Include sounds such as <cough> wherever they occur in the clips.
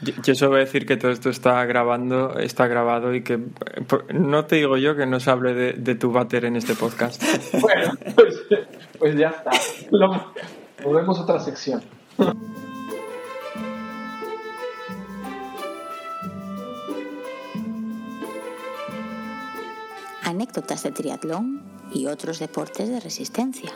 Yo, solo voy a decir que todo esto está grabando, está grabado y que eh, no te digo yo que no se hable de, tu váter en este podcast. <laughs> bueno, pues, pues, ya está. volvemos a otra sección. Anécdotas de triatlón y otros deportes de resistencia.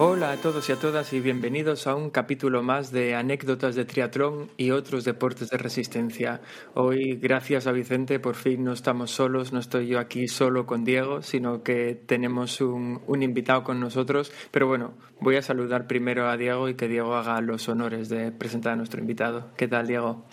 Hola a todos y a todas y bienvenidos a un capítulo más de anécdotas de triatlón y otros deportes de resistencia. Hoy, gracias a Vicente, por fin no estamos solos, no estoy yo aquí solo con Diego, sino que tenemos un, un invitado con nosotros. Pero bueno, voy a saludar primero a Diego y que Diego haga los honores de presentar a nuestro invitado. ¿Qué tal, Diego?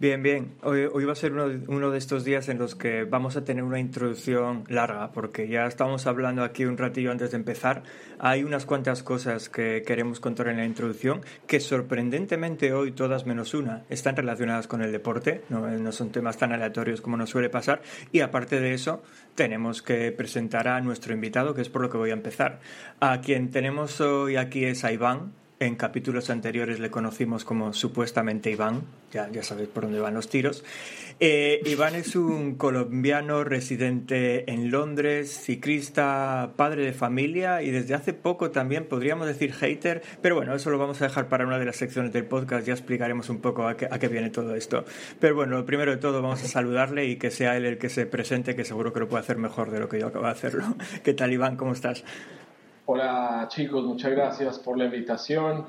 Bien, bien. Hoy, hoy va a ser uno, de estos días en los que vamos a tener una introducción larga, porque ya estamos hablando aquí un ratillo antes de empezar. Hay unas cuantas cosas que queremos contar en la introducción, que sorprendentemente hoy todas menos una están relacionadas con el deporte, no, no son temas tan aleatorios como nos suele pasar. Y aparte de eso, tenemos que presentar a nuestro invitado, que es por lo que voy a empezar. A quien tenemos hoy aquí es a Iván, en capítulos anteriores le conocimos como supuestamente Iván, ya, ya sabéis por dónde van los tiros. Eh, Iván es un colombiano residente en Londres, ciclista, padre de familia y desde hace poco también podríamos decir hater, pero bueno, eso lo vamos a dejar para una de las secciones del podcast, ya explicaremos un poco a qué, a qué viene todo esto. Pero bueno, primero de todo vamos a saludarle y que sea él el que se presente, que seguro que lo puede hacer mejor de lo que yo acabo de hacerlo. <laughs> ¿Qué tal Iván? ¿Cómo estás? Hola chicos, muchas gracias por la invitación.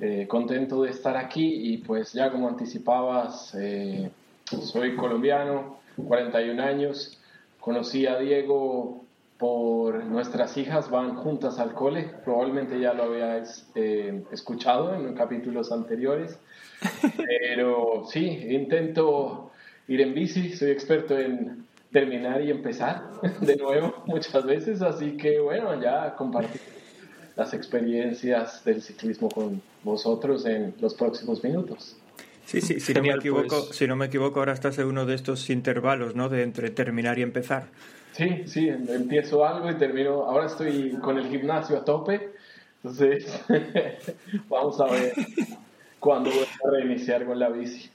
Eh, contento de estar aquí y pues ya como anticipabas, eh, soy colombiano, 41 años. Conocí a Diego por nuestras hijas, van juntas al cole. Probablemente ya lo habías eh, escuchado en capítulos anteriores. <laughs> Pero sí, intento ir en bici, soy experto en terminar y empezar <laughs> de nuevo muchas veces, así que bueno, ya compartir las experiencias del ciclismo con vosotros en los próximos minutos. Sí, sí, si no, me equivoco, pues. si no me equivoco, ahora estás en uno de estos intervalos, ¿no? De entre terminar y empezar. Sí, sí, empiezo algo y termino. Ahora estoy con el gimnasio a tope, entonces <laughs> vamos a ver cuándo voy a reiniciar con la bici.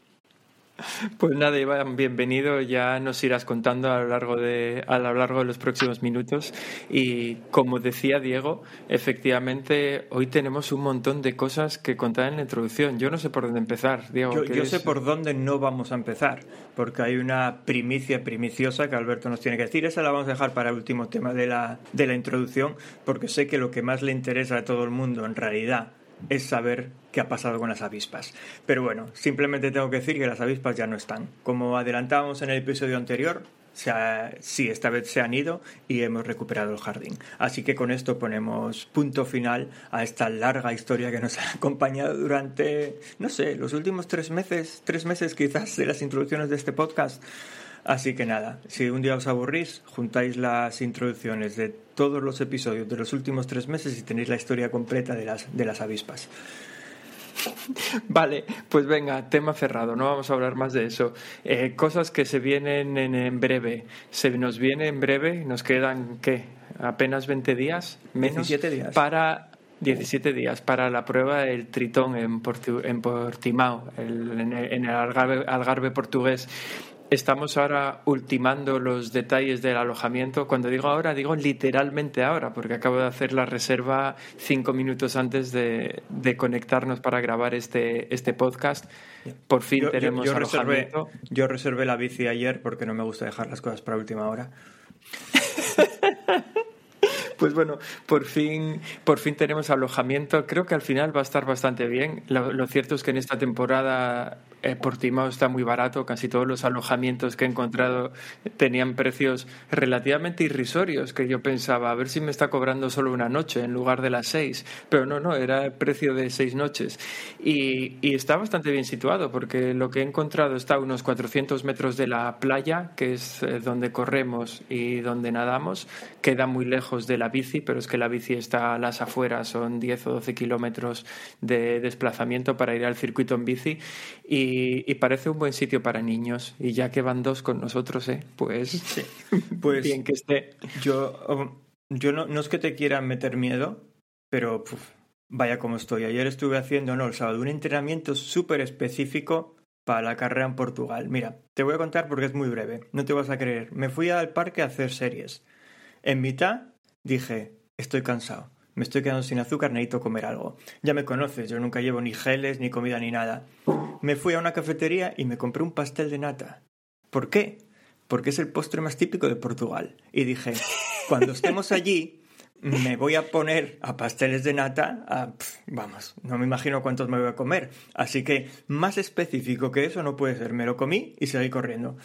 Pues nada, Iván, bienvenido. Ya nos irás contando a lo largo de, a lo largo de los próximos minutos. Y como decía Diego, efectivamente hoy tenemos un montón de cosas que contar en la introducción. Yo no sé por dónde empezar, Diego. Yo, sé por dónde no vamos a empezar, porque hay una primicia primiciosa que Alberto nos tiene que decir. Esa la vamos a dejar para el último tema de la, de la introducción, porque sé que lo que más le interesa a todo el mundo en realidad es saber qué ha pasado con las avispas. Pero bueno, simplemente tengo que decir que las avispas ya no están. Como adelantábamos en el episodio anterior, sí, esta vez se han ido y hemos recuperado el jardín. Así que con esto ponemos punto final a esta larga historia que nos <laughs> ha acompañado durante, no sé, los últimos tres meses, tres meses quizás de las introducciones de este podcast. Así que nada, si un día os aburrís, juntáis las introducciones de todos los episodios de los últimos tres meses y tenéis la historia completa de las, de las avispas. Vale, pues venga, tema cerrado, no vamos a hablar más de eso. Eh, cosas que se vienen en, breve. Se nos viene en breve, nos quedan, ¿qué? Apenas 20 días, menos. 17 días. Para 17 días para la prueba del Tritón en, en Portimao, en, el Algarve portugués. Estamos ahora ultimando los detalles del alojamiento. Cuando digo ahora, digo literalmente ahora, porque acabo de hacer la reserva cinco minutos antes de, conectarnos para grabar este, este podcast. Por fin tenemos yo, alojamiento. Reservé, yo reservé la bici ayer porque no me gusta dejar las cosas para última hora. <laughs> Pues bueno, por fin, por fin tenemos alojamiento. Creo que al final va a estar bastante bien. Lo, cierto es que en esta temporada eh, Portimao está muy barato. Casi todos los alojamientos que he encontrado tenían precios relativamente irrisorios, que yo pensaba, a ver si me está cobrando solo una noche en lugar de las seis. Pero no, no, era el precio de seis noches. Y, y está bastante bien situado, porque lo que he encontrado está a unos 400 metros de la playa, que es eh, donde corremos y donde nadamos. Queda muy lejos de la bici, pero es que la bici está a las afueras, son 10 o 12 kilómetros de desplazamiento para ir al circuito en bici y, parece un buen sitio para niños. Y ya que van dos con nosotros, ¿eh? pues, <laughs> pues bien que esté. Yo um, yo no, no es que te quiera meter miedo, pero vaya como estoy. Ayer estuve haciendo, no, el sábado, un entrenamiento súper específico para la carrera en Portugal. Mira, te voy a contar porque es muy breve, no te vas a creer. Me fui al parque a hacer series. En mitad dije, estoy cansado, me estoy quedando sin azúcar, necesito comer algo. Ya me conoces, yo nunca llevo ni geles, ni comida, ni nada. Me fui a una cafetería y me compré un pastel de nata. ¿Por qué? Porque es el postre más típico de Portugal. Y dije, cuando estemos allí, me voy a poner a pasteles de nata, vamos, no me imagino cuántos me voy a comer. Así que más específico que eso no puede ser. Me lo comí y seguí corriendo.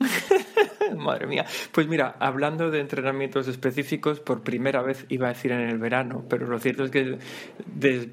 <laughs> <laughs> Madre mía. Pues mira, hablando de entrenamientos específicos, por primera vez iba a decir en el verano, pero lo cierto es que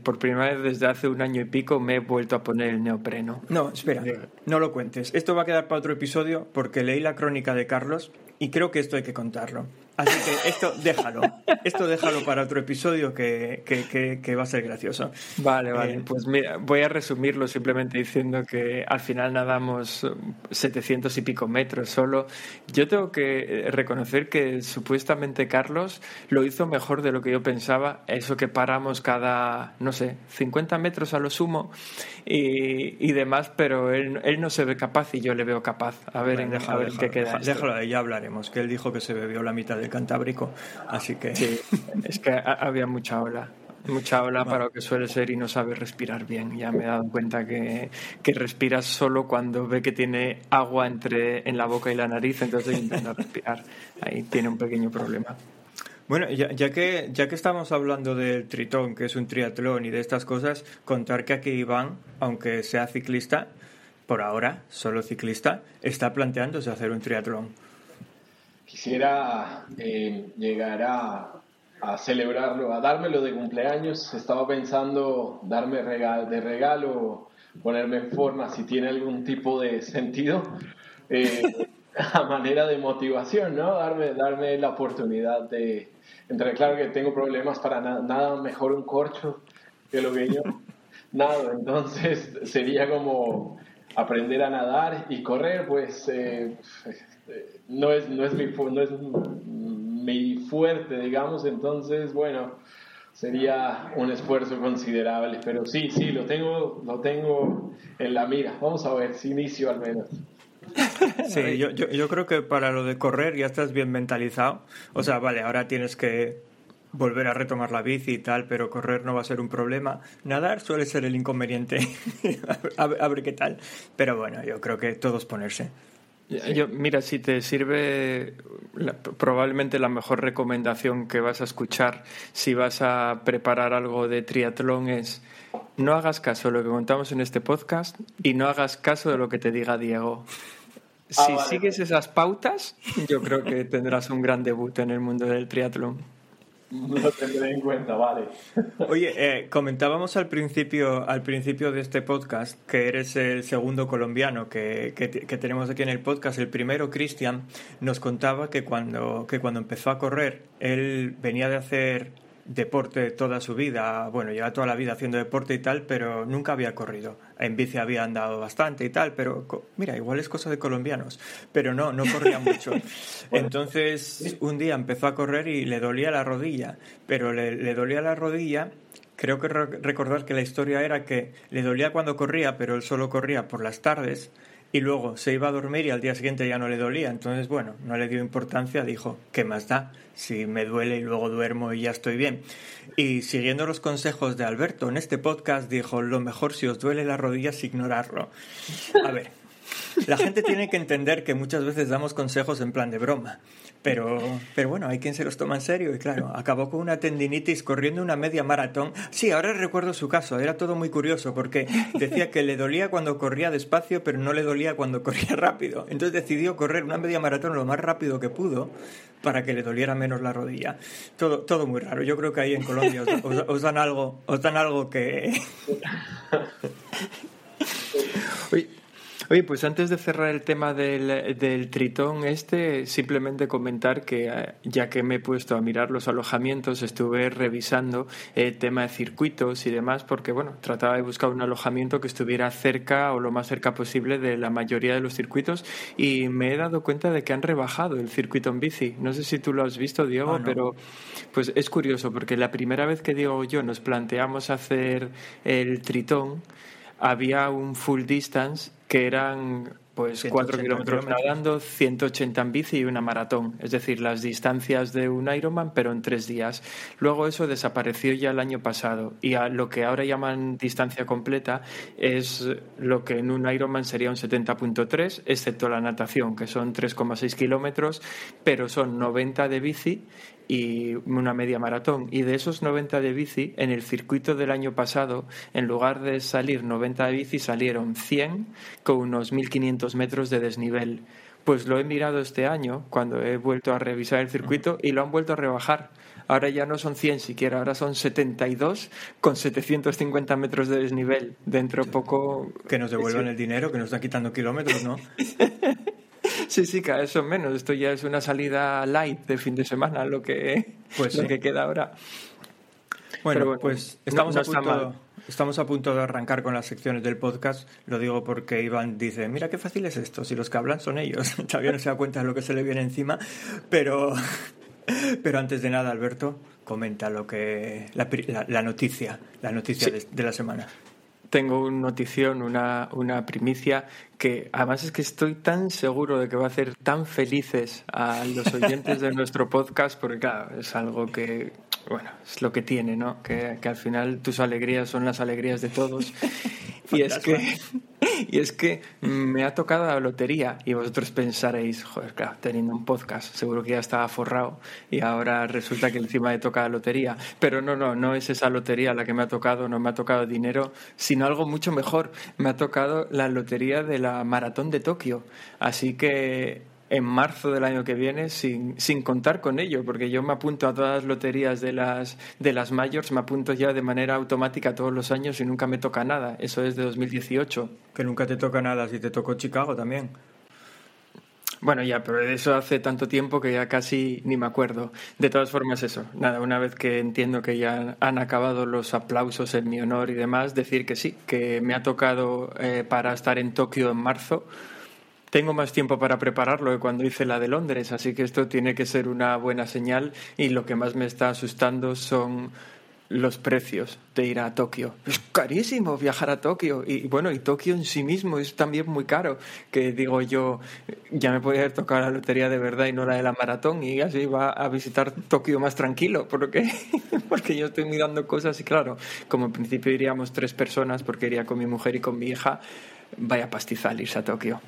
por primera vez desde hace un año y pico me he vuelto a poner el neopreno. No, espera, no lo cuentes. Esto va a quedar para otro episodio porque leí la crónica de Carlos y creo que esto hay que contarlo. Así que esto déjalo. Esto déjalo para otro episodio que, que, va a ser gracioso. Vale, vale. Eh, pues mira, voy a resumirlo simplemente diciendo que al final nadamos 700 y pico metros solo. Yo tengo que reconocer que supuestamente Carlos lo hizo mejor de lo que yo pensaba. Eso que paramos cada, no sé, 50 metros a lo sumo y, y demás, pero él, él, no se ve capaz y yo le veo capaz. A ver, en, a ver qué queda. Déjalo, ya hablaremos, que él dijo que se bebió la mitad de Cantábrico, así que... Sí, es que había mucha ola mucha ola para lo que suele ser y no sabe respirar bien. Ya me he dado cuenta que, que respiras solo cuando ve que tiene agua entre en la boca y la nariz, entonces intenta respirar. Ahí tiene un pequeño problema. Bueno, ya, ya, que, ya que estamos hablando del tritón, que es un triatlón y de estas cosas, contar que aquí Iván, aunque sea ciclista, por ahora, solo ciclista, está planteándose hacer un triatlón quisiera eh, llegar a, celebrarlo, a dármelo de cumpleaños. Estaba pensando darme de regalo, ponerme en forma si tiene algún tipo de sentido, eh, <laughs> a manera de motivación, ¿no? Darme, darme la oportunidad de... Entre claro que tengo problemas para nada mejor un corcho que lo que yo <laughs> nada, entonces sería como aprender a nadar y correr, pues eh, no es, no es, mi, no es mi fuerte, digamos, entonces, bueno, sería un esfuerzo considerable, pero sí, sí, lo tengo, lo tengo en la mira. Vamos a ver si inicio al menos. <laughs> Sí, yo, yo, yo creo que para lo de correr ya estás bien mentalizado. O sea, vale, ahora tienes que volver a retomar la bici y tal, pero correr no va a ser un problema. Nadar suele ser el inconveniente. <laughs> a, ver, a, ver, qué tal. Pero bueno, yo creo que todos ponerse. Yo, mira, si te sirve probablemente la mejor recomendación que vas a escuchar si vas a preparar algo de triatlón es no hagas caso de lo que contamos en este podcast y no hagas caso de lo que te diga Diego. Ah, si sigues esas pautas, yo creo que tendrás un gran debut en el mundo del triatlón. <laughs> Lo tendré en cuenta, vale. <laughs> Oye, eh, comentábamos al principio, al principio de este podcast que eres el segundo colombiano que, que, tenemos aquí en el podcast. El primero, Cristian, nos contaba que cuando, que cuando empezó a correr, él venía de hacer deporte toda su vida, bueno, lleva toda la vida haciendo deporte y tal, pero nunca había corrido. En bici había andado bastante y tal, pero mira, igual es cosa de colombianos, pero no, no corría mucho. <laughs> Entonces, un día empezó a correr y le dolía la rodilla, pero le, le dolía la rodilla creo que recordar que la historia era que le dolía cuando corría, pero él solo corría por las tardes y luego se iba a dormir y al día siguiente ya no le dolía. Entonces, bueno, no le dio importancia, dijo, ¿qué más da? Si me duele y luego duermo y ya estoy bien. Y siguiendo los consejos de Alberto en este podcast, dijo, lo mejor si os duele la rodilla es ignorarlo. A ver, la gente tiene que entender que muchas veces damos consejos en plan de broma. Pero, pero bueno, hay quien se los toma en serio y claro, acabó con una tendinitis corriendo una media maratón. Sí, ahora recuerdo su caso, era todo muy curioso porque decía que le dolía cuando corría despacio, pero no le dolía cuando corría rápido. Entonces decidió correr una media maratón lo más rápido que pudo para que le doliera menos la rodilla. Todo, todo muy raro. Yo creo que ahí en Colombia os, dan algo, os dan algo que... <laughs> Oye, pues antes de cerrar el tema del, del, tritón este, simplemente comentar que eh, ya que me he puesto a mirar los alojamientos, estuve revisando el tema de circuitos y demás, porque bueno, trataba de buscar un alojamiento que estuviera cerca o lo más cerca posible de la mayoría de los circuitos y me he dado cuenta de que han rebajado el circuito en bici. No sé si tú lo has visto, Diego, ah, pero pues es curioso porque la primera vez que Diego y yo nos planteamos hacer el tritón, había un full distance que eran pues 4 kilómetros nadando, 180 en bici y una maratón, es decir, las distancias de un Ironman, pero en tres días. Luego eso desapareció ya el año pasado y a lo que ahora llaman distancia completa es lo que en un Ironman sería un 70.3, excepto la natación, que son 3,6 kilómetros, pero son 90 de bici y una media maratón. Y de esos 90 de bici, en el circuito del año pasado, en lugar de salir 90 de bici, salieron 100 con unos 1500 metros de desnivel. Pues lo he mirado este año, cuando he vuelto a revisar el circuito, y lo han vuelto a rebajar. Ahora ya no son 100 siquiera, ahora son 72 con 750 metros de desnivel. Dentro poco. Que nos devuelvan el dinero, que nos están quitando kilómetros, ¿no? <laughs> Sí, sí, cada vez menos. Esto ya es una salida light de fin de semana, lo que, pues lo que queda ahora. Bueno, pues estamos, a punto, estamos a punto de arrancar con las secciones del podcast. Lo digo porque Iván dice, mira qué fácil es esto, si los que hablan son ellos. <laughs> Todavía no se da cuenta de lo que se le viene encima, pero, pero antes de nada, Alberto, comenta lo que la, noticia, la noticia de la semana tengo una notición, una, una primicia, que además es que estoy tan seguro de que va a hacer tan felices a los oyentes de <laughs> nuestro podcast, porque claro, es algo que, bueno, es lo que tiene, ¿no? Que, que al final tus alegrías son las alegrías de todos. <laughs> y es que <laughs> y es que me ha tocado la lotería y vosotros pensaréis, joder, claro, teniendo un podcast, seguro que ya estaba forrado y ahora resulta que encima me toca la lotería. Pero no, no, no es esa lotería la que me ha tocado, no me ha tocado dinero, sino algo mucho mejor. Me ha tocado la lotería de la maratón de Tokio. Así que en marzo del año que viene sin, sin, contar con ello, porque yo me apunto a todas las loterías de las, de las mayors, me apunto ya de manera automática todos los años y nunca me toca nada. Eso es de 2018. Que nunca te toca nada si te tocó Chicago también. Bueno, ya, pero eso hace tanto tiempo que ya casi ni me acuerdo. De todas formas, eso. Nada, una vez que entiendo que ya han acabado los aplausos en mi honor y demás, decir que sí, que me ha tocado eh, para estar en Tokio en marzo tengo más tiempo para prepararlo que cuando hice la de Londres, así que esto tiene que ser una buena señal y lo que más me está asustando son los precios de ir a Tokio. Es carísimo viajar a Tokio y bueno, y Tokio en sí mismo es también muy caro, que digo yo, ya me podría haber tocado la lotería de verdad y no la de la maratón y así va a visitar Tokio más tranquilo, porque <laughs> porque yo estoy mirando cosas y claro, como en principio iríamos tres personas porque iría con mi mujer y con mi hija, vaya pastizal irse a Tokio.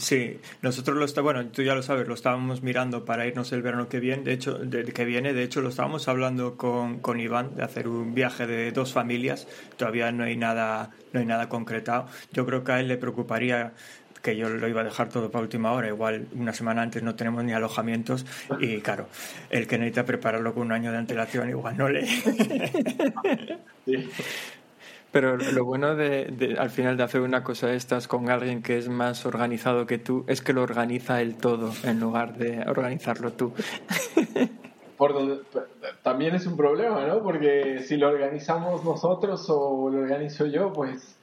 Sí, nosotros lo está, bueno, tú ya lo sabes, lo estábamos mirando para irnos el verano que viene, de hecho, que viene, de hecho lo estábamos hablando con, con Iván de hacer un viaje de dos familias, todavía no hay nada, no hay nada concretado. Yo creo que a él le preocuparía que yo lo iba a dejar todo para última hora, igual una semana antes no tenemos ni alojamientos y claro, el que necesita prepararlo con un año de antelación igual no le... <laughs> Pero lo bueno de, al final de hacer una cosa de estas con alguien que es más organizado que tú es que lo organiza él todo en lugar de organizarlo tú. <laughs> Por también es un problema, ¿no? Porque si lo organizamos nosotros o lo organizo yo, pues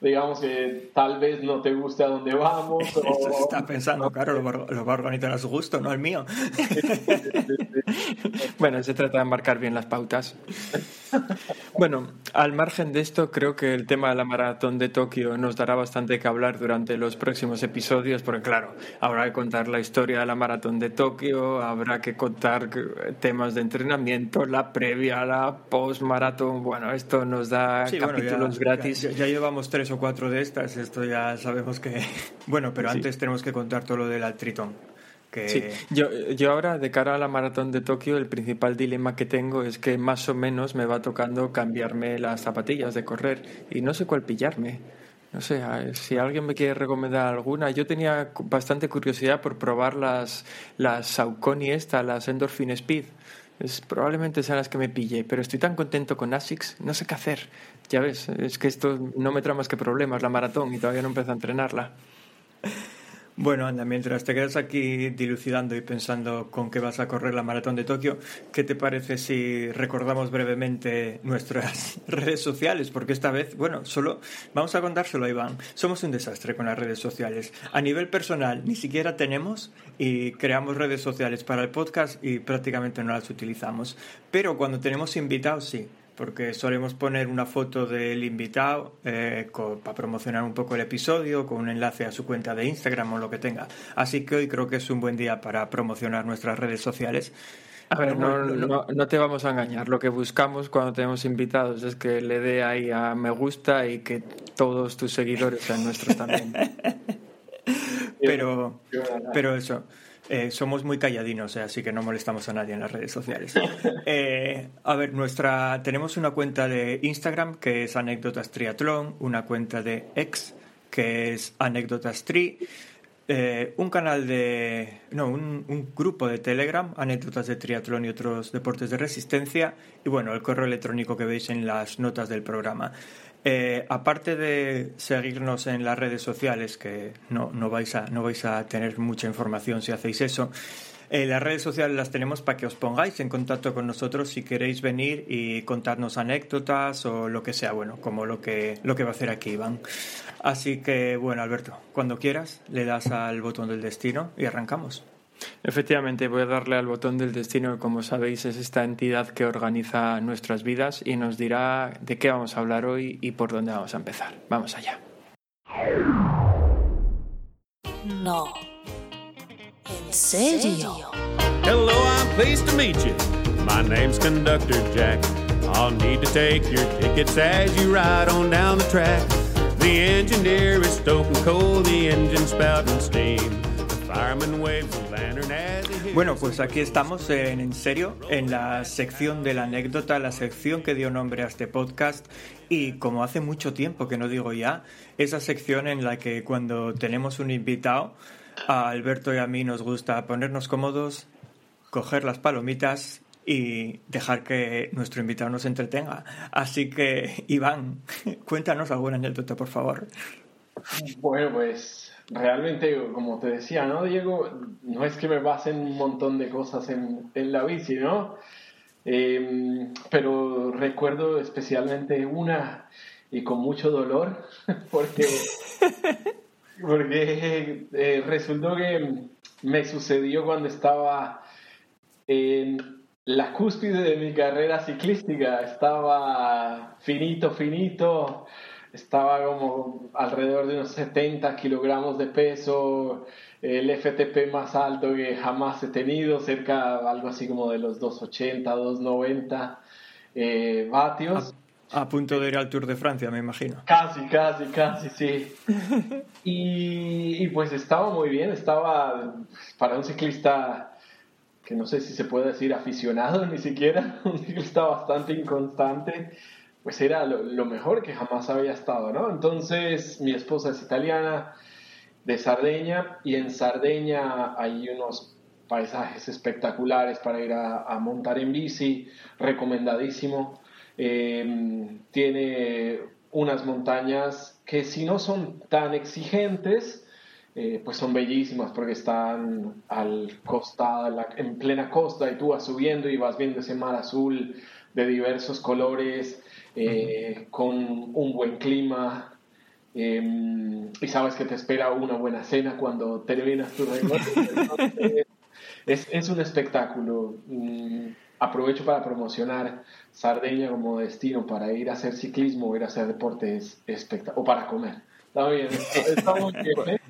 digamos que tal vez no te guste a dónde vamos. <laughs> O... está pensando, claro, lo, va a organizar a su gusto, no al mío. <laughs> bueno, se trata de marcar bien las pautas. Bueno, al margen de esto, creo que el tema de la maratón de Tokio nos dará bastante que hablar durante los próximos episodios, porque claro, habrá que contar la historia de la maratón de Tokio, habrá que contar temas de entrenamiento, la previa, la post-maratón. Bueno, esto nos da capítulos gratis. Ya, llevamos tres o cuatro de estas, esto ya sabemos que. <laughs> Bueno, pero antes tenemos que contar todo lo del Altritón. Sí, yo, yo ahora de cara a la maratón de Tokio el principal dilema que tengo es que más o menos me va tocando cambiarme las zapatillas de correr y no sé cuál pillarme. No sé, si alguien me quiere recomendar alguna. Yo tenía bastante curiosidad por probar las, las Saucony esta, las Endorphin Speed. Es, probablemente sean las que me pille, pero estoy tan contento con ASICS, no sé qué hacer. Ya ves, es que esto no me trae más que problemas, la maratón, y todavía no empiezo a entrenarla. Bueno, anda, mientras te quedas aquí dilucidando y pensando con qué vas a correr la maratón de Tokio, ¿qué te parece si recordamos brevemente nuestras <laughs> redes sociales? Porque esta vez, bueno, solo vamos a contárselo a Iván. Somos un desastre con las redes sociales. A nivel personal, ni siquiera tenemos y creamos redes sociales para el podcast y prácticamente no las utilizamos. Pero cuando tenemos invitados, sí porque solemos poner una foto del invitado eh, para promocionar un poco el episodio, con un enlace a su cuenta de Instagram o lo que tenga. Así que hoy creo que es un buen día para promocionar nuestras redes sociales. A ver, no, no, no, te vamos a engañar. Lo que buscamos cuando tenemos invitados es que le dé ahí a me gusta y que todos tus seguidores sean nuestros también. <laughs> pero, pero eso. Eh, somos muy calladinos, eh, así que no molestamos a nadie en las redes sociales. <laughs> Eh, a ver, nuestra tenemos una cuenta de Instagram que es Anécdotas Triatlón, una cuenta de X que es Anécdotas Tri, un canal de. No, un, un, grupo de Telegram, Anécdotas de Triatlón y otros deportes de resistencia, y bueno, el correo electrónico que veis en las notas del programa. Eh, aparte de seguirnos en las redes sociales, que no, no, vais a, no vais a tener mucha información si hacéis eso, eh, las redes sociales las tenemos para que os pongáis en contacto con nosotros si queréis venir y contarnos anécdotas o lo que sea, bueno, como lo que, lo que va a hacer aquí Iván. Así que, bueno, Alberto, cuando quieras, le das al botón del destino y arrancamos. Efectivamente, voy a darle al botón del destino, que como sabéis es esta entidad que organiza nuestras vidas y nos dirá de qué vamos a hablar hoy y por dónde vamos a empezar. Vamos allá. No. ¿En serio? Hello, I'm pleased to meet you. My name's Conductor Jack. I'll need to take your tickets as you ride on down the track. The engineer is stoking coal, the engine spouting steam. Bueno, pues aquí estamos en, en serio, en la sección de la anécdota, la sección que dio nombre a este podcast y como hace mucho tiempo que no digo ya, esa sección en la que cuando tenemos un invitado, a Alberto y a mí nos gusta ponernos cómodos, coger las palomitas y dejar que nuestro invitado nos entretenga. Así que, Iván, <laughs> cuéntanos alguna anécdota, por favor. Bueno, pues realmente, como te decía, ¿no, Diego? No es que me basen un montón de cosas en, en la bici, ¿no? Em, pero recuerdo especialmente una y con mucho dolor, <laughs> porque, porque eh, resultó que me sucedió cuando estaba en la cúspide de mi carrera ciclística, estaba finito, finito, estaba como alrededor de unos 70 kilogramos de peso, el FTP más alto que jamás he tenido, cerca algo así como de los 280, 290 eh, vatios. A, punto de ir al Tour de Francia, me imagino. Casi, casi, casi, sí. <laughs> y, y pues estaba muy bien, estaba para un ciclista que no sé si se puede decir aficionado ni siquiera, <laughs> un ciclista bastante inconstante pues era lo, mejor que jamás había estado, ¿no? Entonces mi esposa es italiana, de Sardeña, y en Sardeña hay unos paisajes espectaculares para ir a, montar en bici, recomendadísimo. Em, tiene unas montañas que si no son tan exigentes, eh, pues son bellísimas porque están al costado, en plena costa y tú vas subiendo y vas viendo ese mar azul de diversos colores, eh, con un buen clima em, y sabes que te espera una buena cena cuando terminas tu recorrido. es, es, un espectáculo. Mm, aprovecho para promocionar Sardeña como destino para ir a hacer ciclismo o ir a hacer deportes o para comer. Está bien, está muy bien. ¿eh?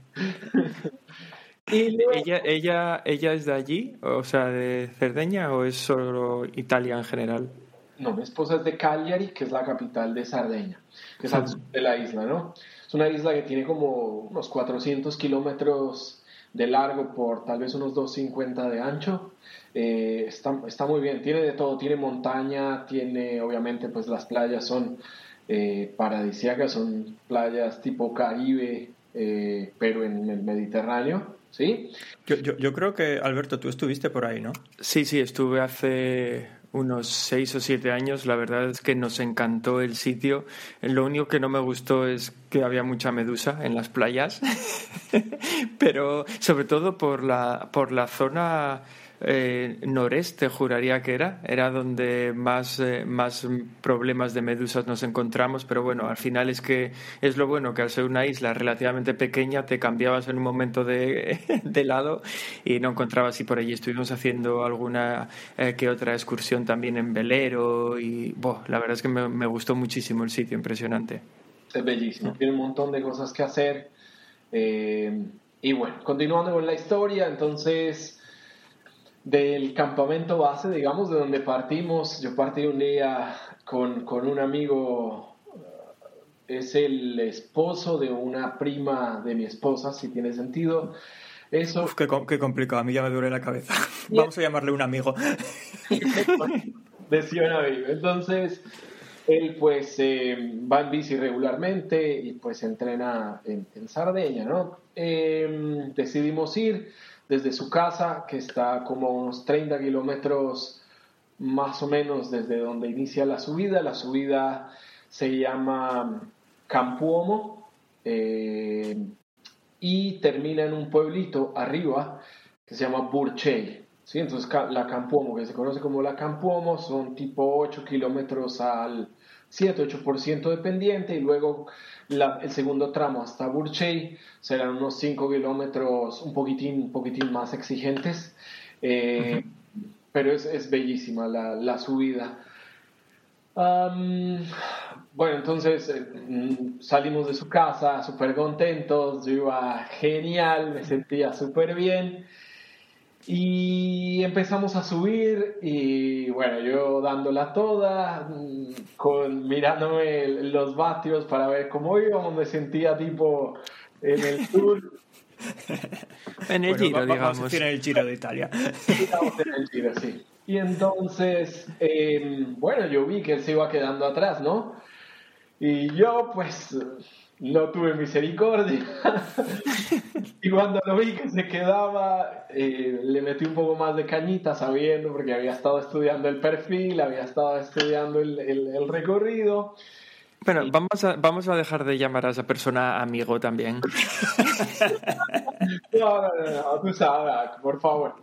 <laughs> ¿Ella, ella, ¿Ella es de allí, o sea, de Cerdeña, o es solo Italia en general? No, mi esposa es de Cagliari, que es la capital de Sardeña, que es al sur de la isla, ¿no? Es una isla que tiene como unos 400 kilómetros de largo por tal vez unos 250 de ancho. Eh, está, está, muy bien, tiene de todo, tiene montaña, tiene obviamente pues las playas son eh, paradisíacas, son playas tipo Caribe, eh, pero en el Mediterráneo, ¿sí? Yo, yo, yo, creo que, Alberto, tú estuviste por ahí, ¿no? Sí, sí, estuve hace unos seis o siete años. La verdad es que nos encantó el sitio. Lo único que no me gustó es que había mucha medusa en las playas, <laughs> pero sobre todo por la, por la zona eh, noreste, juraría que era. Era donde más, eh, más problemas de medusas nos encontramos, pero bueno, al final es que es lo bueno que al ser una isla relativamente pequeña te cambiabas en un momento de, <laughs> de lado y no encontrabas y por allí estuvimos haciendo alguna eh, que otra excursión también en velero y la verdad es que me, me, gustó muchísimo el sitio, impresionante. Es bellísimo, tiene un montón de cosas que hacer. Eh, y bueno, continuando con la historia, entonces del campamento base, digamos, de donde partimos. Yo partí un día con, con un amigo, eh, es el esposo de una prima de mi esposa, si tiene sentido. Eso... Uf, qué, qué, complicado, a mí ya me duele la cabeza. <laughs> Vamos a llamarle un amigo. <laughs> Un amigo. Entonces, él pues eh, va en bici regularmente y pues entrena en, en Sardeña, ¿no? Eh, decidimos ir desde su casa, que está como a unos 30 kilómetros más o menos desde donde inicia la subida. La subida se llama Campuomo eh, y termina en un pueblito arriba que se llama Burchey. ¿sí? Entonces la Campuomo, que se conoce como la Campuomo, son tipo 8 kilómetros al 7-8% de pendiente y luego el segundo tramo hasta Burchey serán unos 5 kilómetros un poquitín, un poquitín más exigentes, eh, pero es, es, bellísima la, la subida. bueno, entonces eh, mm, salimos de su casa súper contentos, yo iba genial, me sentía súper bien. Y empezamos a subir y bueno, yo dándola toda, con, mirándome los vatios para ver cómo íbamos, me sentía tipo en el tour. <laughs> en el Giro, digamos. en el Giro de Italia. <laughs> en el Giro, sí. Y entonces, eh, bueno, yo vi que él se iba quedando atrás, ¿no? Y yo pues no tuve misericordia. <laughs> y cuando lo vi que se quedaba, eh, le metí un poco más de cañita sabiendo, porque había estado estudiando el perfil, había estado estudiando el, el, recorrido. Bueno, vamos, a, vamos a dejar de llamar a esa persona amigo también. <laughs> no, no, no, tú sabes, por favor.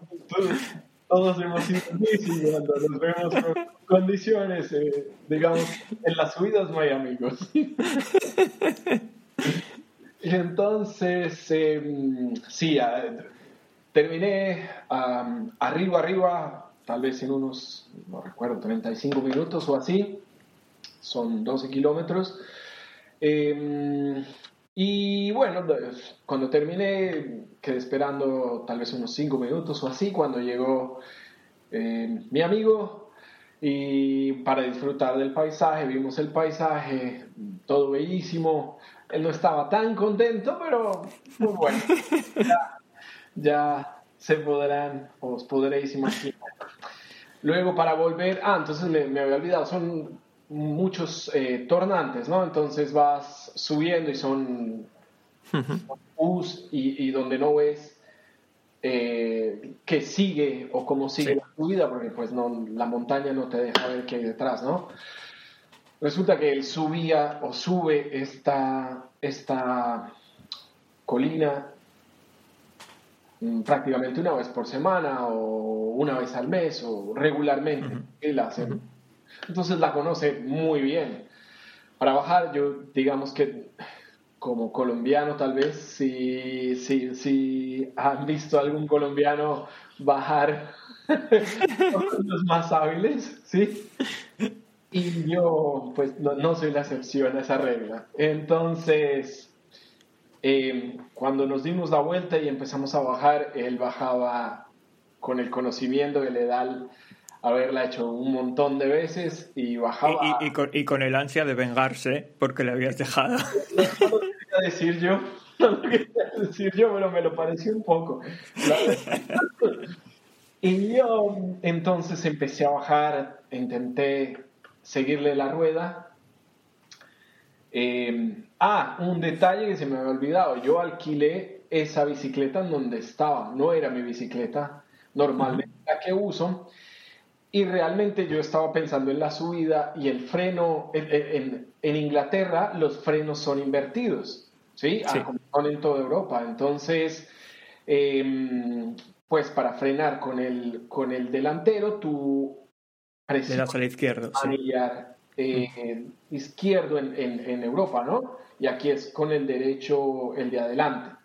todos hemos sido y cuando nos vemos con condiciones, eh, digamos, en las subidas no hay amigos. <laughs> y entonces, eh, sí, terminé arriba, arriba, tal vez en unos, no recuerdo, 35 minutos o así, son 12 kilómetros. Em, y bueno, cuando terminé, quedé esperando tal vez unos 5 minutos o así, cuando llegó eh, mi amigo y para disfrutar del paisaje, vimos el paisaje, todo bellísimo. Él no estaba tan contento, pero muy bueno. Ya, se podrán, os podréis imaginar. Luego para volver, ah, entonces me, me había olvidado, son muchos eh, tornantes, ¿no? Entonces vas subiendo y son U's y, donde no ves eh, que sigue o cómo sigue la subida, porque pues no, la montaña no te deja ver qué hay detrás, ¿no? Resulta que él subía o sube esta, esta colina mm, prácticamente una vez por semana o una vez al mes o regularmente. Él hace, entonces la conoce muy bien. Para bajar, yo digamos que como colombiano tal vez, si, si, si han visto algún colombiano bajar <laughs> los más hábiles, ¿sí? Y yo pues no, soy la excepción a esa regla. Entonces, em, cuando nos dimos la vuelta y empezamos a bajar, él bajaba con el conocimiento que le da haberla hecho un montón de veces y bajaba. Y, y, con, el ansia de vengarse porque le habías dejado. <laughs> No lo quería decir yo, no lo quería decir yo, pero me lo pareció un poco. <laughs> y yo entonces empecé a bajar, intenté seguirle la rueda. Eh, ah, un detalle que se me había olvidado. Yo alquilé esa bicicleta en donde estaba. No era mi bicicleta normalmente la que uso. Y realmente yo estaba pensando en la subida y el freno, en, en, Inglaterra los frenos son invertidos, ¿sí? sí. Como en toda Europa. Entonces, em, pues para frenar con el, con el delantero, tú presionas a la izquierda. Eh, izquierdo en, en, Europa, ¿no? Y aquí es con el derecho, el de adelante.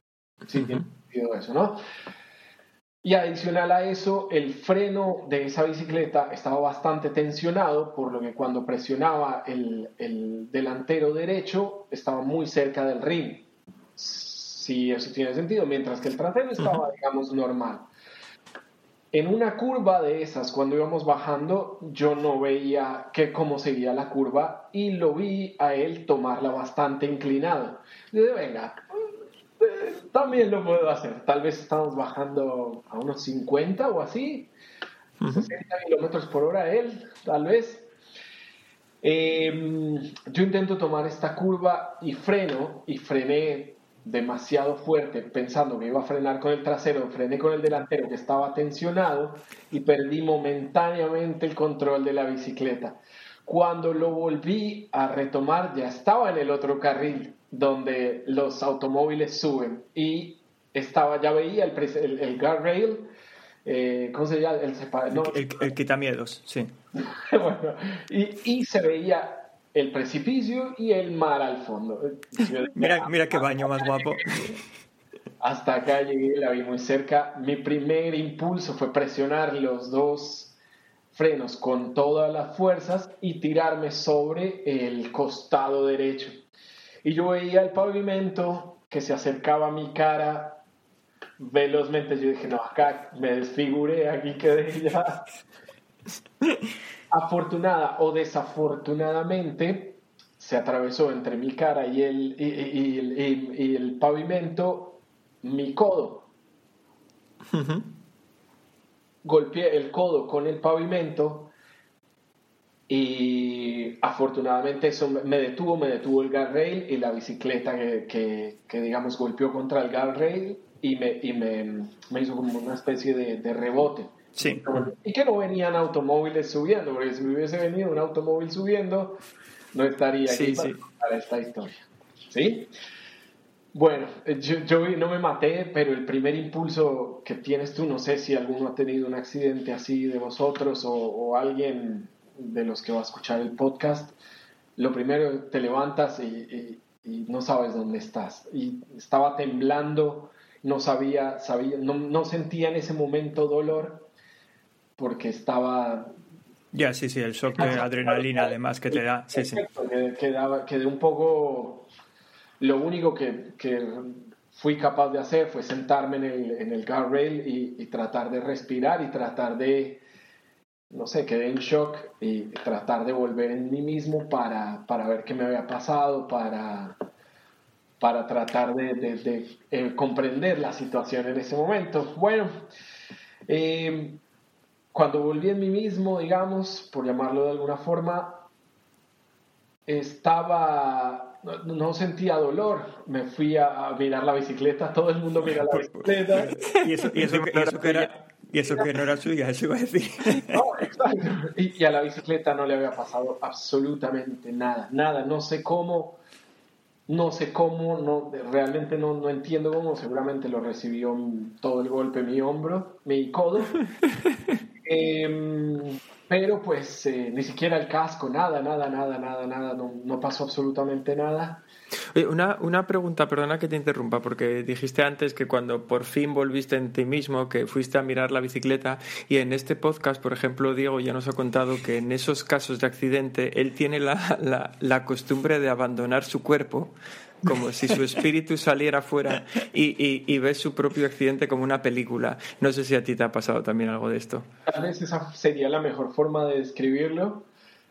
Sí, tiene sentido eso, ¿no? Y adicional a eso, el freno de esa bicicleta estaba bastante tensionado, por lo que cuando presionaba el, el delantero derecho estaba muy cerca del ring. Si eso tiene sentido, mientras que el trasero estaba, digamos, normal. En una curva de esas, cuando íbamos bajando, yo no veía que cómo seguía la curva y lo vi a él tomarla bastante inclinado. Y dije, venga, eh, también lo puedo hacer. Tal vez estamos bajando a unos 50 o así, 60 kilómetros por hora él, tal vez. Em, yo intento tomar esta curva y freno, y frené demasiado fuerte pensando que iba a frenar con el trasero, frené con el delantero que estaba tensionado y perdí momentáneamente el control de la bicicleta. Cuando lo volví a retomar ya estaba en el otro carril donde los automóviles suben y estaba, ya veía el, el, el guardrail, eh, ¿cómo se llama? El, el, el, quitamiedos, sí. <laughs> bueno, y, y se veía el precipicio y el mar al fondo. mira, mira qué baño más guapo. Hasta acá llegué, la vi muy cerca. Mi primer impulso fue presionar los dos frenos con todas las fuerzas y tirarme sobre el costado derecho. Y yo veía el pavimento que se acercaba a mi cara velozmente. Yo dije, no, acá me desfiguré, aquí quedé ya afortunada o desafortunadamente, se atravesó entre mi cara y el, y, el pavimento mi codo. Golpeé el codo con el pavimento y afortunadamente eso me detuvo, me detuvo el guardrail y la bicicleta que, que, digamos golpeó contra el guardrail y me, y me, me hizo como una especie de, de rebote. Sí. Y que no venían automóviles subiendo, porque si hubiese venido un automóvil subiendo, no estaría aquí para, esta historia. ¿Sí? Bueno, yo, yo, no me maté, pero el primer impulso que tienes tú, no sé si alguno ha tenido un accidente así de vosotros o, o alguien de los que va a escuchar el podcast, lo primero te levantas y, y, no sabes dónde estás. Y estaba temblando, no sabía, sabía no, no sentía en ese momento dolor, porque estaba... Ya, sí, sí, el shock de adrenalina además que te da. Sí, sí. Quedé un poco... Lo único que, que, fui capaz de hacer fue sentarme en el, en el guardrail y, y tratar de respirar y tratar de, no sé, quedé en shock y tratar de volver en mí mismo para, para ver qué me había pasado, para, para tratar de, de, eh, comprender la situación en ese momento. Bueno, eh, cuando volví en mí mismo, digamos, por llamarlo de alguna forma, estaba, no, sentía dolor, me fui a, mirar la bicicleta, <laughs> todo el mundo mira la bicicleta. y eso, y eso, que, era... Y eso que no era suya, eso iba a decir. <laughs> No, exacto. Y, a la bicicleta no le había pasado absolutamente nada, nada. No sé cómo, no sé cómo, no, realmente no, no entiendo cómo. Seguramente lo recibió todo el golpe mi hombro, mi codo. <laughs> Em, pero pues eh, ni siquiera el casco, nada, nada, nada, nada, nada, no, no pasó absolutamente nada. una, una, pregunta, perdona que te interrumpa, porque dijiste antes que cuando por fin volviste en ti mismo, que fuiste a mirar la bicicleta, y en este podcast, por ejemplo, Diego ya nos ha contado que en esos casos de accidente él tiene la, la, la costumbre de abandonar su cuerpo como si su espíritu saliera fuera y, y, ves su propio accidente como una película. No sé si a ti te ha pasado también algo de esto. Tal vez esa sería la mejor forma de describirlo.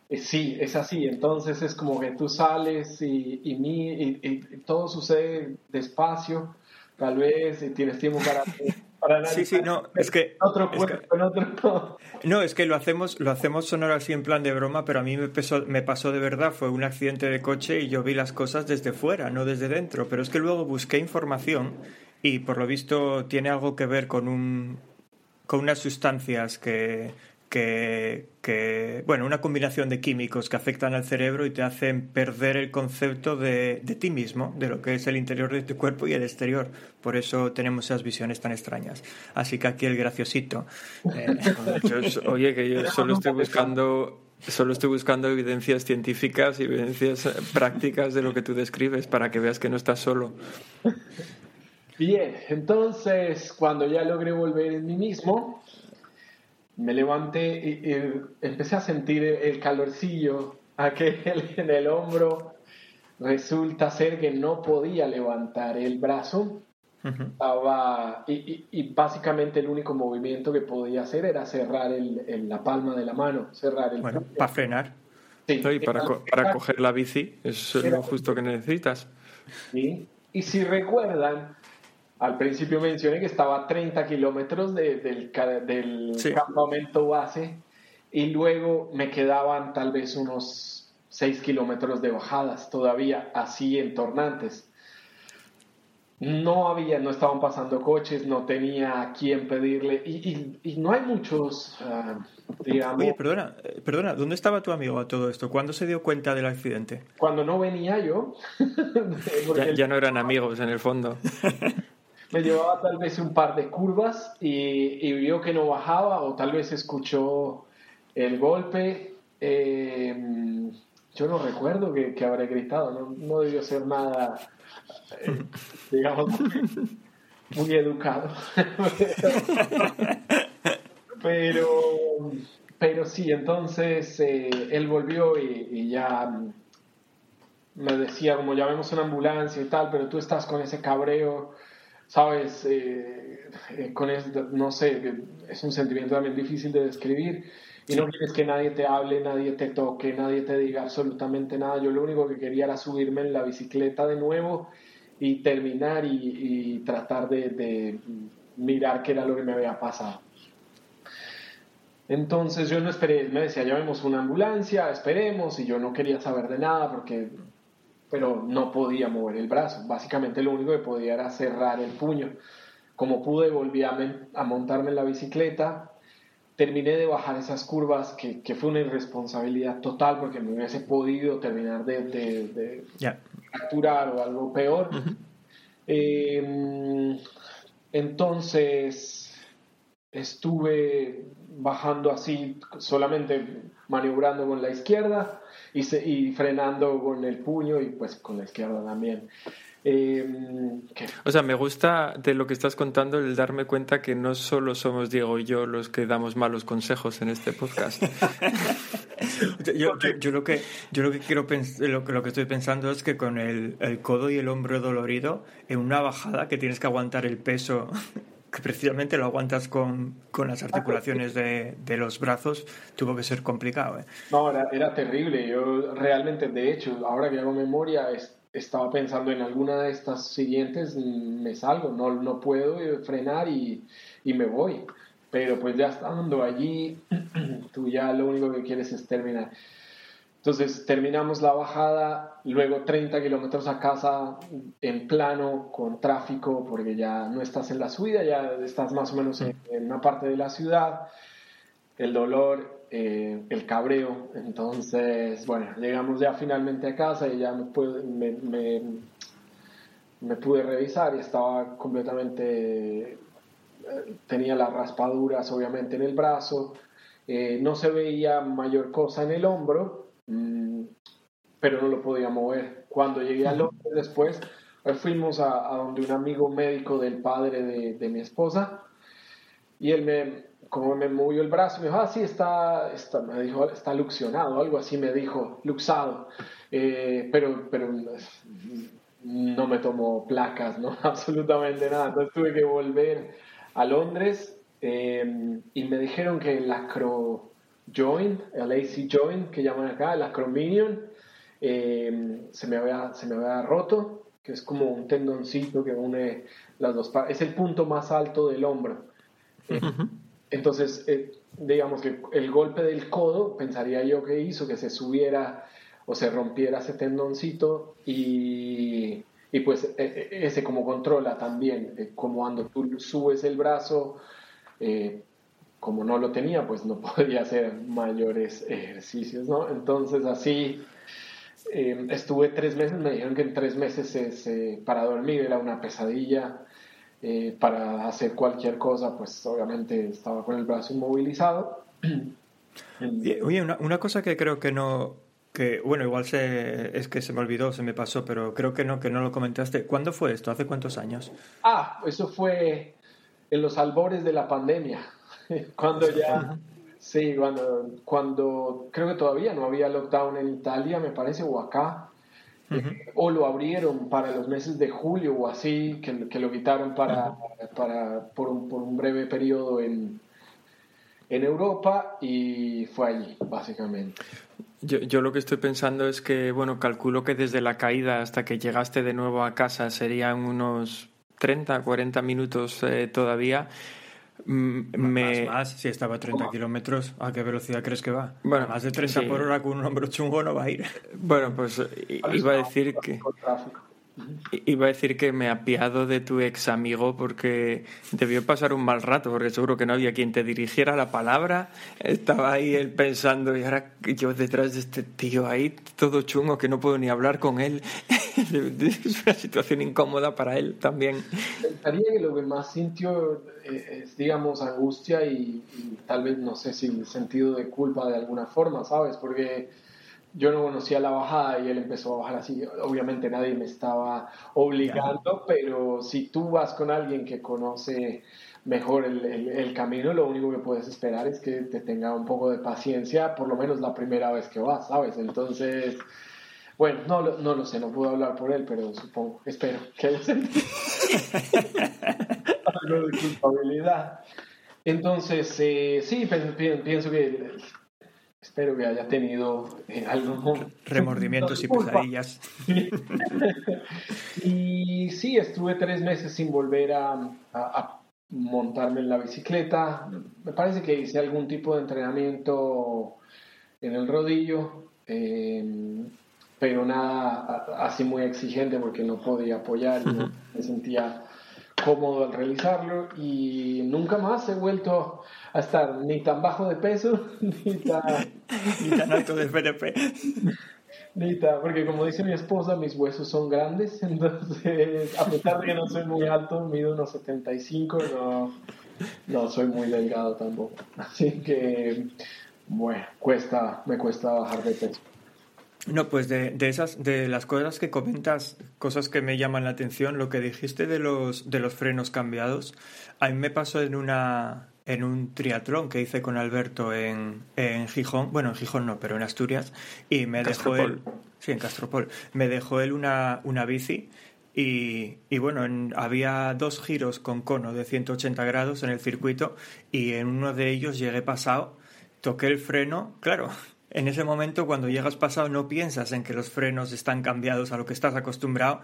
Eh, sí, es así. Entonces es como que tú sales y, y, y todo sucede despacio, tal vez, y tienes tiempo <laughs> para sí, sí, no, es que... Otro otro... <laughs> No, es que lo hacemos, lo hacemos sonar así en plan de broma, pero a mí me, me pasó de verdad, fue un accidente de coche y yo vi las cosas desde fuera, no desde dentro, pero es que luego busqué información y por lo visto tiene algo que ver con un con unas sustancias que, que, bueno, una combinación de químicos que afectan al cerebro y te hacen perder el concepto de, de, ti mismo, de lo que es el interior de tu cuerpo y el exterior. Por eso tenemos esas visiones tan extrañas. Así que aquí el graciosito. Eh, oye, que yo solo estoy buscando Solo estoy buscando evidencias científicas y evidencias eh, prácticas de lo que tú describes para que veas que no estás solo. Bien, entonces cuando ya logré volver en mí mismo, me levanté y, empecé a sentir el calorcillo aquel <laughs> en el hombro. Resulta ser que no podía levantar el brazo. Estaba, y, básicamente el único movimiento que podía hacer era cerrar el, la palma de la mano, cerrar el Bueno, para frenar. Sí, para, para coger la bici, es lo justo que necesitas. Sí. Y si recuerdan, al principio mencioné que estaba a 30 kilómetros del, del campamento base y luego me quedaban tal vez unos 6 kilómetros de bajadas todavía así en tornantes. No había, no estaban pasando coches, no tenía a quién pedirle y, y, no hay muchos, uh, digamos... Oye, perdona, eh, perdona, ¿dónde estaba tu amigo a todo esto? ¿Cuándo se dio cuenta del accidente? Cuando no venía yo. <laughs> ya, ya no eran amigos en el fondo. <laughs> me llevaba tal vez un par de curvas y, vio que no bajaba o tal vez escuchó el golpe. Eh, yo no recuerdo que, que habré gritado, no, no debió ser nada, eh, digamos, muy educado. <laughs> pero, pero sí, entonces eh, él volvió y, y ya me decía, como ya vemos una ambulancia y tal, pero tú estás con ese cabreo sabes, eh, eh, con no sé, es un sentimiento también difícil de describir y no quieres que nadie te hable, nadie te toque, nadie te diga absolutamente nada. Yo lo único que quería era subirme en la bicicleta de nuevo y terminar y, tratar de, mirar qué era lo que me había pasado. Entonces yo no esperé, me decía, ya vemos una ambulancia, esperemos, y yo no quería saber de nada porque pero no podía mover el brazo. Básicamente lo único que podía era cerrar el puño. Como pude, volví a, montarme en la bicicleta, terminé de bajar esas curvas, que, que, fue una irresponsabilidad total porque me hubiese podido terminar de, de, capturar o algo peor. Em, entonces estuve bajando así, solamente maniobrando con la izquierda y, frenando con el puño y pues con la izquierda también. Em, o sea, me gusta de lo que estás contando el darme cuenta que no solo somos Diego y yo los que damos malos consejos en este podcast. <laughs> yo, yo, lo que yo lo que quiero lo, lo que estoy pensando es que con el, el codo y el hombro dolorido en una bajada que tienes que aguantar el peso que precisamente lo aguantas con, con las articulaciones de, de, los brazos, tuvo que ser complicado. ¿eh? No, era, era, terrible. Yo realmente, de hecho, ahora que hago memoria, estaba pensando en alguna de estas siguientes, mm, me salgo, no, no puedo frenar y, y me voy. Pero pues ya estando allí, <clears throat> tú ya lo único que quieres es terminar. Entonces terminamos la bajada, luego 30 kilómetros a casa en plano, con tráfico, porque ya no estás en la subida, ya estás más o menos en, una parte de la ciudad, el dolor, eh, el cabreo. Entonces, bueno, llegamos ya finalmente a casa y ya me pude, me, me, pude revisar y estaba completamente, eh, tenía las raspaduras obviamente en el brazo, eh, no se veía mayor cosa en el hombro pero no lo podía mover. Cuando llegué a Londres después, eh, fuimos a, donde un amigo médico del padre de, mi esposa y él me, como me movió el brazo, me dijo, ah, sí, está, está me dijo, está luxionado, algo así me dijo, luxado, eh, pero, pero no me tomó placas, ¿no? <laughs> Absolutamente nada. Entonces tuve que volver a Londres eh, y me dijeron que el acro joint, el AC joint que llaman acá, el acrominion, eh, se, me había, se me había roto, que es como un tendoncito que une las dos partes, es el punto más alto del hombro. Eh, entonces, eh, digamos que el golpe del codo, pensaría yo que hizo que se subiera o se rompiera ese tendoncito y, y pues e, e, ese como controla también, eh, como cuando tú subes el brazo, eh, como no lo tenía, pues no <laughs> podía hacer mayores ejercicios, ¿no? Entonces así eh, estuve tres meses, me dijeron que en tres meses para dormir era una pesadilla, para hacer cualquier cosa, pues obviamente estaba con el brazo inmovilizado. <clears throat> Oye, una, una cosa que creo que no, que, bueno, igual se, es que se me olvidó, se me pasó, pero creo que no, que no lo comentaste. ¿Cuándo fue esto? ¿Hace cuántos años? Ah, eso fue en los albores de la pandemia, <laughs> cuando ya, sí, cuando, cuando creo que todavía no había lockdown en Italia, me parece, o acá, eh, o lo abrieron para los meses de julio o así, que, que lo quitaron para, para, por, un, por un breve periodo en, en Europa y fue allí, básicamente. Yo, yo, lo que estoy pensando es que, bueno, calculo que desde la caída hasta que llegaste de nuevo a casa serían unos 30, 40 minutos eh, todavía. Mm, me... Más, más, si estaba a 30 kilómetros, ¿a qué velocidad crees que va? Bueno, más de 30 por hora con un hombro chungo no va a ir. Bueno, pues iba a decir que... Iba a decir que me apiado de tu ex amigo porque debió pasar un mal rato, porque seguro que no había quien te dirigiera la palabra. Estaba ahí él pensando, y ahora yo detrás de este tío ahí, todo chungo, que no puedo ni hablar con él. <laughs> es una situación incómoda para él también. Pensaría que lo que más sintió eh, es, digamos, angustia y, y tal vez, no sé si sentido de culpa de alguna forma, ¿sabes? Porque yo no conocía la bajada y él empezó a bajar así. Obviamente nadie me estaba obligando, pero si tú vas con alguien que conoce mejor el, el, camino, lo único que puedes esperar es que te tenga un poco de paciencia, por lo menos la primera vez que vas, ¿sabes? Entonces, bueno, no, no lo sé, no puedo hablar por él, pero supongo, espero que él algo <laughs> de culpabilidad. Entonces, eh, sí, pienso que Espero que haya tenido eh, algo. Remordimientos y pesadillas. <laughs> y sí, estuve tres meses sin volver a, montarme en la bicicleta. Me parece que hice algún tipo de entrenamiento en el rodillo, em, pero nada así muy exigente porque no podía apoyar, me sentía cómodo al realizarlo y nunca más he vuelto a estar ni tan bajo de peso <laughs> ni tan, ni tan alto de FNP. Ni tan, porque como dice mi esposa, mis huesos son grandes, <laughs> entonces a pesar de que no soy muy alto, mido unos 75, no, no soy muy delgado tampoco. Así que, bueno, cuesta, me cuesta bajar de peso. No, pues de, de, esas, de las cosas que comentas, cosas que me llaman la atención, lo que dijiste de los, de los frenos cambiados, a mí me pasó en una en un triatlón que hice con Alberto en, en Gijón, bueno, en Gijón no, pero en Asturias, y me dejó él, sí, en Castropol, me dejó él una, una bici y, y bueno, había dos giros con cono de 180 grados en el circuito y en uno de ellos llegué pasado, toqué el freno, claro, en ese momento, cuando llegas pasado, no piensas en que los frenos están cambiados a lo que estás acostumbrado.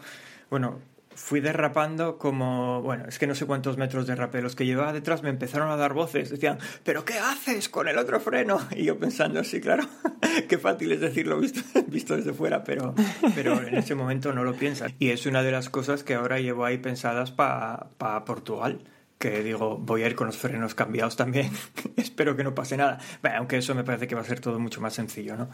Bueno, fui derrapando como, bueno, es que no sé cuántos metros derrapé. Los que llevaba detrás me empezaron a dar voces. Decían, ¿pero qué haces con el otro freno? <laughs> Y yo pensando, sí, claro, <laughs> qué fácil es decirlo visto, <laughs> visto desde fuera, pero, pero en ese momento no lo piensas. Y es una de las cosas que ahora llevo ahí pensadas para pa Portugal que digo, voy a ir con los frenos cambiados también. Espero que no pase nada. aunque eso me parece que va a ser todo mucho más sencillo, ¿no?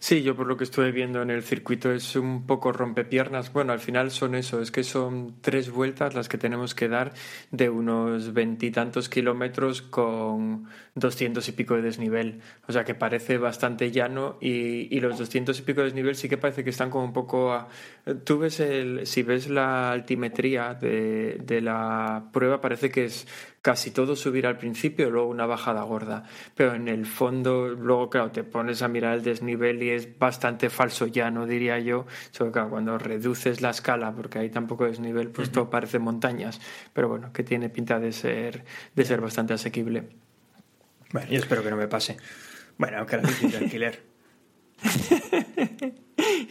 Sí, yo por lo que estuve viendo en el circuito es un poco rompepiernas. Bueno, al final son eso, es que son tres vueltas las que tenemos que dar de unos veintitantos kilómetros con doscientos y pico de desnivel. O sea que parece bastante llano y, y los doscientos y pico de desnivel sí que parece que están como un poco... A... Tú ves el... Si ves la altimetría de, de la prueba parece que es casi todo subir al principio y luego una bajada gorda. Pero en el fondo, luego, claro, te pones a mirar el desnivel y es bastante falso llano, diría yo. Sobre que cuando reduces la escala, porque hay tan poco desnivel, pues todo parece montañas. Pero bueno, que tiene pinta de ser, de ser bastante asequible. Bueno, yo espero que no me pase. Bueno, aunque la bici de alquiler. <laughs>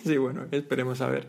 sí, bueno, esperemos a ver.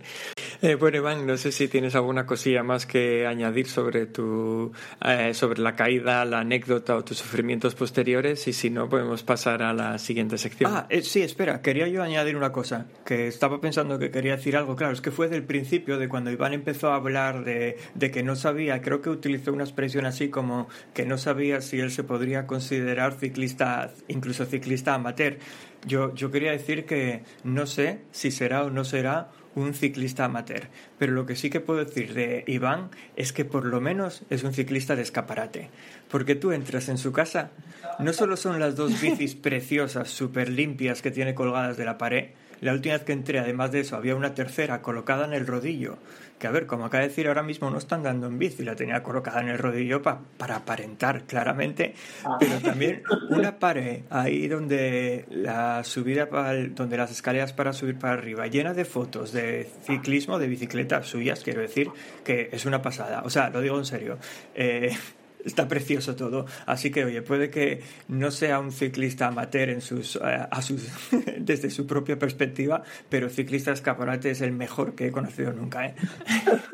Eh, bueno, Iván, no sé si tienes alguna cosilla más que añadir sobre tu eh, sobre la caída, la anécdota o tus sufrimientos posteriores y si no podemos pasar a la siguiente sección. Ah, eh, sí, espera, quería yo añadir una cosa, que estaba pensando que quería decir algo, claro, es que fue del principio de cuando Iván empezó a hablar de, de que no sabía, creo que utilizó una expresión así como que no sabía si él se podría considerar ciclista, incluso ciclista amateur. Yo, yo quería decir que no sé si será o no será un ciclista amateur. Pero lo que sí que puedo decir de Iván es que por lo menos es un ciclista de escaparate. Porque tú entras en su casa, no solo son las dos bicis <laughs> preciosas, súper limpias que tiene colgadas de la pared, la última vez que entré, además de eso, había una tercera colocada en el rodillo. Que a ver, como acaba de decir ahora mismo, no está andando en bici, la tenía colocada en el rodillo para aparentar claramente. Ah. Pero también una pared ahí donde la subida, para donde las escaleras para subir para arriba, llena de fotos de ciclismo, de bicicletas suyas, quiero decir, que es una pasada. O sea, lo digo en serio. Eh, está precioso todo. Así que, oye, puede que no sea un ciclista amateur en sus, eh, a sus, <laughs> desde su propia perspectiva, pero ciclista escaparate es el mejor que he conocido nunca. ¿eh?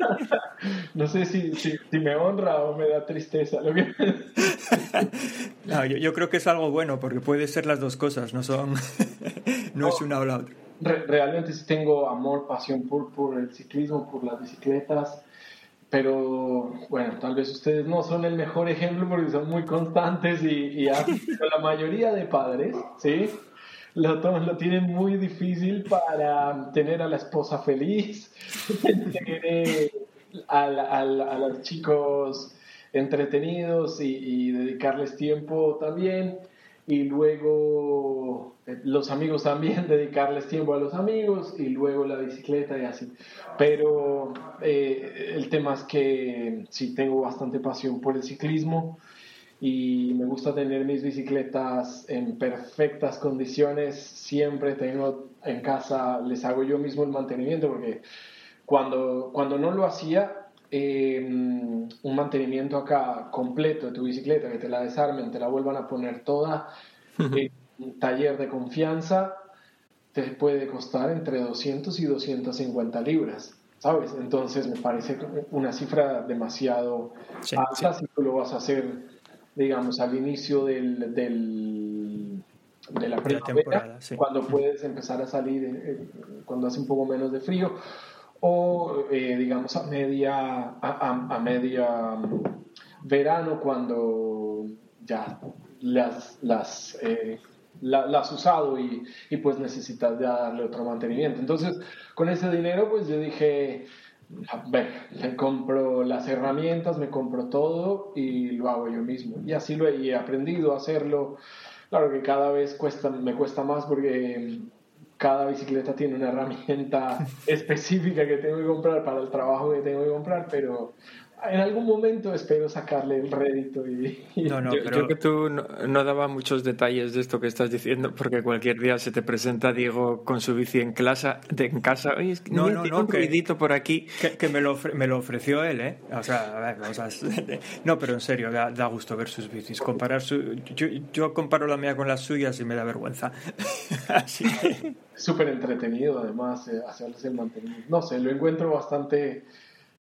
<laughs> no sé si, si, me honra o me da tristeza. Lo que... <laughs> no, yo, yo, creo que es algo bueno, porque puede ser las dos cosas, no son. no, es una o la otra. realmente tengo amor, pasión por, por el ciclismo, por las bicicletas pero bueno, tal vez ustedes no son el mejor ejemplo porque son muy constantes y, y <laughs> la mayoría de padres, ¿sí? Lo, lo tienen muy difícil para tener a la esposa feliz, <laughs> tener a, a, a, los chicos entretenidos y, y dedicarles tiempo también y luego eh, los amigos también, <laughs> dedicarles tiempo a los amigos y luego la bicicleta y así. Pero eh, el tema es que sí tengo bastante pasión por el ciclismo y me gusta tener mis bicicletas en perfectas condiciones. Siempre tengo en casa, les hago yo mismo el mantenimiento porque cuando, cuando no lo hacía, eh, un mantenimiento acá completo de tu bicicleta, que te la desarmen, te la vuelvan a poner toda en un taller de confianza, te puede costar entre 200 y 250 libras, ¿sabes? Entonces me parece una cifra demasiado alta si tú lo vas a hacer, digamos, al inicio del, del de la primavera, cuando puedes empezar a salir, eh, cuando hace un poco menos de frío o eh, digamos a media, a, media mm, verano cuando ya las, las, eh, has usado y, y, pues necesitas ya darle otro mantenimiento. Entonces, con ese dinero pues yo dije, a ver, me compro las herramientas, me compro todo y lo hago yo mismo. Y así lo he, he aprendido a hacerlo. Claro que cada vez cuesta, me cuesta más porque cada bicicleta tiene una herramienta <laughs> específica que tengo que comprar para el trabajo que tengo que comprar, pero en algún momento espero sacarle el rédito y, no, no, yo, creo que tú no, daba muchos detalles de esto que estás diciendo porque cualquier día se te presenta Diego con su bici en clase de, en casa. Oye, no no no un ruidito por aquí. que, me, lo me lo ofreció él eh o sea, a ver, <laughs> no pero en serio da, da, gusto ver sus bicis. Comparar su yo, yo comparo la mía con las suyas y me da vergüenza. <laughs> Así que súper entretenido además eh, hacerles el mantenimiento. No sé lo encuentro bastante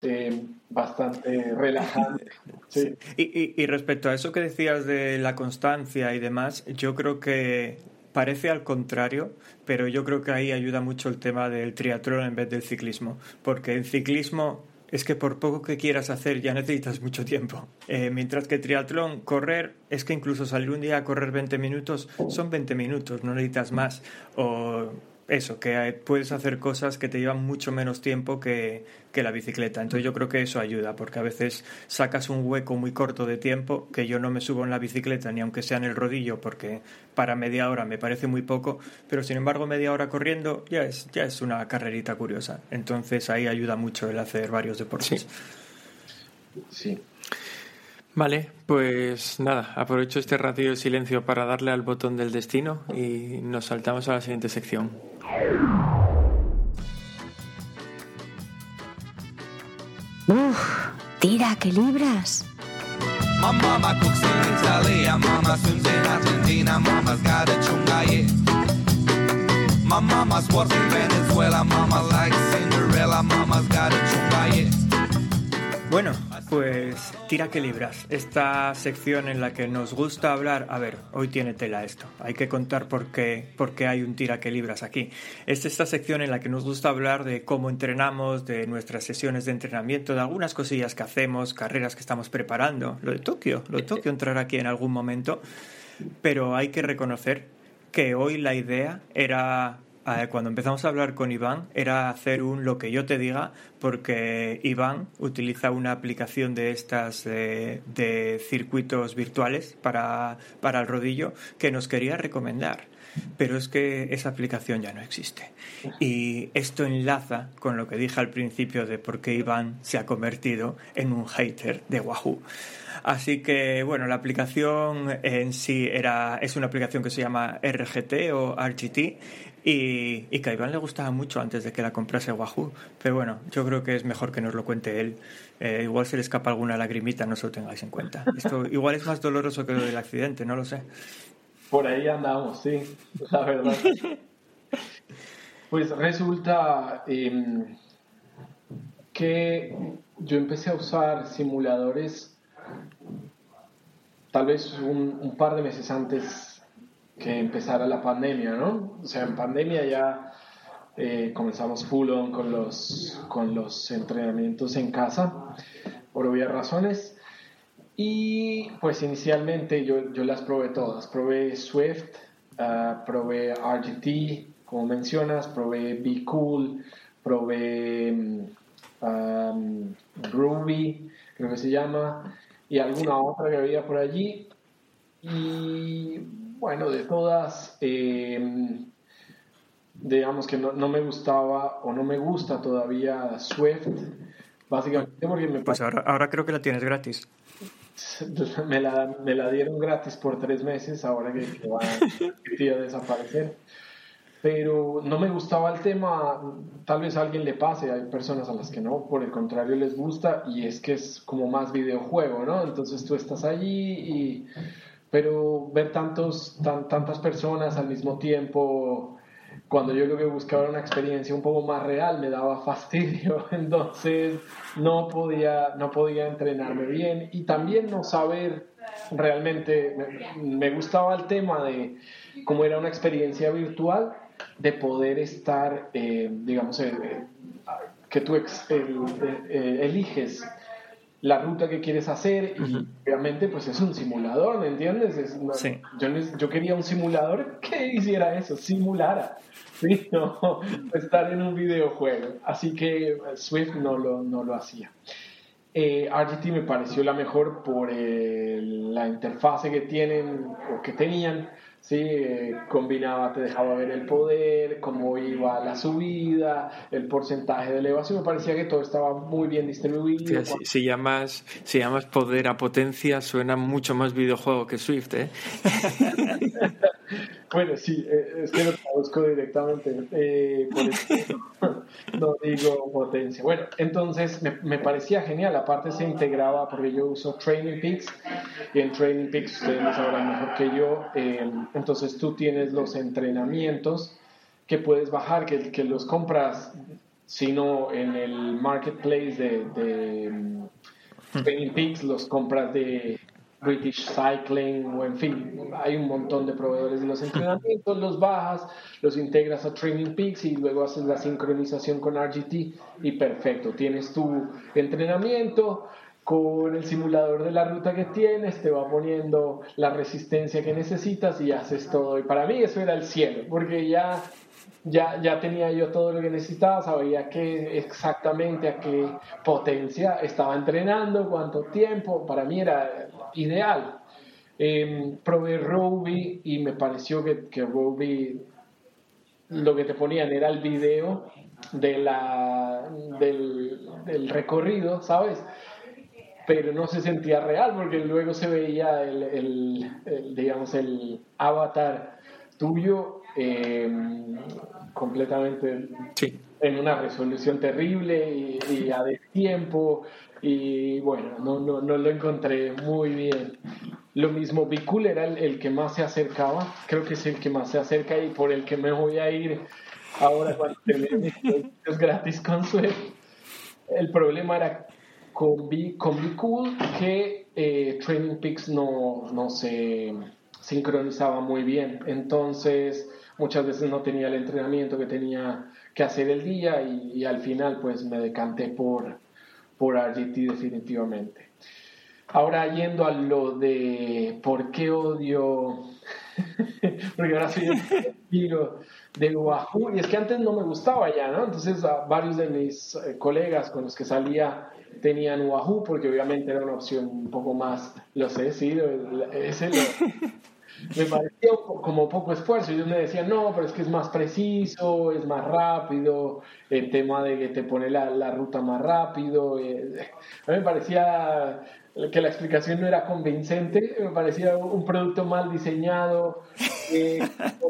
eh, bastante relajante. <laughs> Y, respecto a eso que decías de la constancia y demás, yo creo que parece al contrario, pero yo creo que ahí ayuda mucho el tema del triatlón en vez del ciclismo, porque el ciclismo es que por poco que quieras hacer ya necesitas mucho tiempo. Eh, mientras que triatlón, correr, es que incluso salir un día a correr 20 minutos son 20 minutos, no necesitas más. O eso, que puedes hacer cosas que te llevan mucho menos tiempo que, que, la bicicleta. Entonces yo creo que eso ayuda, porque a veces sacas un hueco muy corto de tiempo, que yo no me subo en la bicicleta, ni aunque sea en el rodillo, porque para media hora me parece muy poco, pero sin embargo media hora corriendo ya es, ya es una carrerita curiosa. Entonces ahí ayuda mucho el hacer varios deportes. sí. Vale, pues nada, aprovecho este ratio de silencio para darle al botón del destino y nos saltamos a la siguiente sección. Uf, tira, que libras. My mama cooks in Italy, mama swims in Argentina, mama's got a chunga, yeah. My mama's works in Venezuela, mama likes Cinderella, chunga, mama's got a chunga, yeah. Bueno, pues tira que libras. Esta sección en la que nos gusta hablar, a ver, hoy tiene tela esto. Hay que contar por qué, por qué hay un tira que libras aquí. Es esta sección en la que nos gusta hablar de cómo entrenamos, de nuestras sesiones de entrenamiento, de algunas cosillas que hacemos, carreras que estamos preparando. Lo de Tokio, lo de Tokio entrará aquí en algún momento. Pero hay que reconocer que hoy la idea era cuando empezamos a hablar con Iván era hacer un lo que yo te diga porque Iván utiliza una aplicación de estas de, circuitos virtuales para, para el rodillo que nos quería recomendar. Pero es que esa aplicación ya no existe. Y esto enlaza con lo que dije al principio de por qué Iván se ha convertido en un hater de Wahoo. Así que, bueno, la aplicación en sí era, es una aplicación que se llama RGT o RGT y, que a Iván le gustaba mucho antes de que la comprase Wahoo. Pero bueno, yo creo que es mejor que nos lo cuente él. Eh, igual se le escapa alguna lagrimita, no se lo tengáis en cuenta. Esto <laughs> igual es más doloroso que lo del accidente, no lo sé. Por ahí andamos, sí, <laughs> la verdad. Pues resulta em, que yo empecé a usar simuladores tal vez un, par de meses antes que empezara la pandemia, ¿no? O sea, en pandemia ya eh, comenzamos full on con los, con los entrenamientos en casa, por obvias razones. Y pues inicialmente yo, yo las probé todas. Probé Swift, uh, probé RGT, como mencionas, probé Be Cool, probé um, Ruby, creo que se llama, y alguna otra que había por allí. Y bueno, de todas, em, digamos que no, no, me gustaba o no me gusta todavía Swift, básicamente porque me... Pues ahora, ahora creo que la tienes gratis. <laughs> Me la, me la dieron gratis por tres meses, ahora que, que va a desaparecer pero no me gustaba el tema, tal vez a alguien le pase, hay personas a las que no, por el contrario les gusta y es que es como más videojuego, ¿no? Entonces tú estás allí y pero ver tantos tantas personas al mismo tiempo cuando yo lo que buscaba una experiencia un poco más real me daba <laughs> fastidio, entonces no podía no podía entrenarme bien y también no saber realmente me gustaba el tema de cómo era una experiencia virtual de poder estar, eh, digamos, eh, que tú eh, eliges la ruta que quieres hacer y obviamente pues es un simulador, ¿me entiendes? yo, yo, quería un simulador que hiciera eso, simulara, <laughs> ¿sí? no estar en un videojuego. Así que Swift no lo, no lo hacía. RGT me pareció la mejor por la interfase que tienen o que tenían Sí, eh, combinaba, te dejaba ver el poder, cómo iba la subida, el porcentaje de elevación. Me parecía que todo estaba muy bien distribuido. si, llamas, si llamas poder a potencia, suena mucho más videojuego que Swift, ¿eh? <laughs> bueno, sí, eh, es que lo traduzco directamente. Eh, por <laughs> no digo potencia. Bueno, entonces me, parecía genial. Aparte se integraba, porque yo uso Training Peaks, y en Training Peaks ustedes lo sabrán mejor que yo. entonces tú tienes los entrenamientos que puedes bajar, que, que los compras, sino en el marketplace de, de mm, Training Peaks, los compras de British Cycling o en fin, hay un montón de proveedores de los entrenamientos, los bajas, los integras a Training Peaks y luego haces la sincronización con RGT y perfecto, tienes tu entrenamiento con el simulador de la ruta que tienes, te va poniendo la resistencia que necesitas y haces todo. Y para mí eso era el cielo, porque ya ya, ya tenía yo todo lo que necesitaba, sabía qué exactamente a qué potencia estaba entrenando, cuánto tiempo, para mí era ideal. Eh, probé Ruby y me pareció que, que Ruby lo que te ponían era el video de la, del, del recorrido, ¿sabes? pero no se sentía real porque luego se veía el, el, digamos el avatar tuyo eh, completamente en una resolución terrible y, a destiempo y bueno, no, no, no, lo encontré muy bien. Lo mismo, Bicool era el, que más se acercaba, creo que es el que más se acerca y por el que me voy a ir ahora cuando termine mis gratis con Swift. El problema era con, B, con Bicool que eh, Training Peaks no, no se sincronizaba muy bien. Entonces, muchas veces no tenía el entrenamiento que tenía que hacer el día y, al final pues me decanté por, por RGT definitivamente. Ahora yendo a lo de por qué odio, <laughs> porque ahora soy el de Wahoo, y es que antes no me gustaba ya, ¿no? Entonces varios de mis eh, colegas con los que salía tenían Wahoo, porque obviamente era una opción un poco más, lo sé, sí, ese lo, <laughs> me parecía como poco esfuerzo. Ellos me decían, no, pero es que es más preciso, es más rápido, el tema de que te pone la, la ruta más rápido. Eh, a mí me parecía que la explicación no era convincente, me parecía un producto mal diseñado, eh,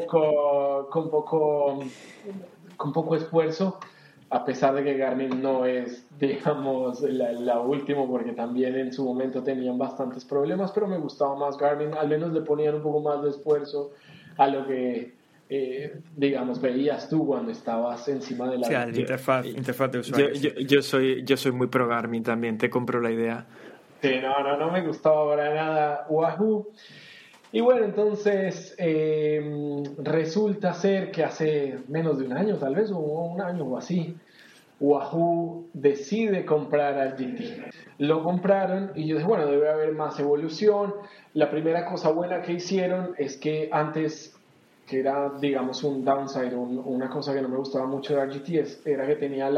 con, poco, con poco esfuerzo a pesar de que Garmin no es, <laughs> digamos, la, última, porque también en su momento tenían bastantes problemas, pero me gustaba más Garmin, al menos le ponían un poco más de esfuerzo a lo que, eh, digamos, veías tú cuando estabas encima de la... Sí, interfaz, interfaz de usuario. Yo, yo, soy, yo soy muy pro Garmin también, te compro la idea. Sí, no, no, no me gustaba para nada Wahoo. Y bueno, entonces em, resulta ser que hace menos de un año, tal vez, o un año o así, Wahoo decide comprar al GT. Lo compraron y yo dije, bueno, debe haber más evolución. La primera cosa buena que hicieron es que antes, que era, digamos, un downside, una cosa que no me gustaba mucho de RGT, era que tenía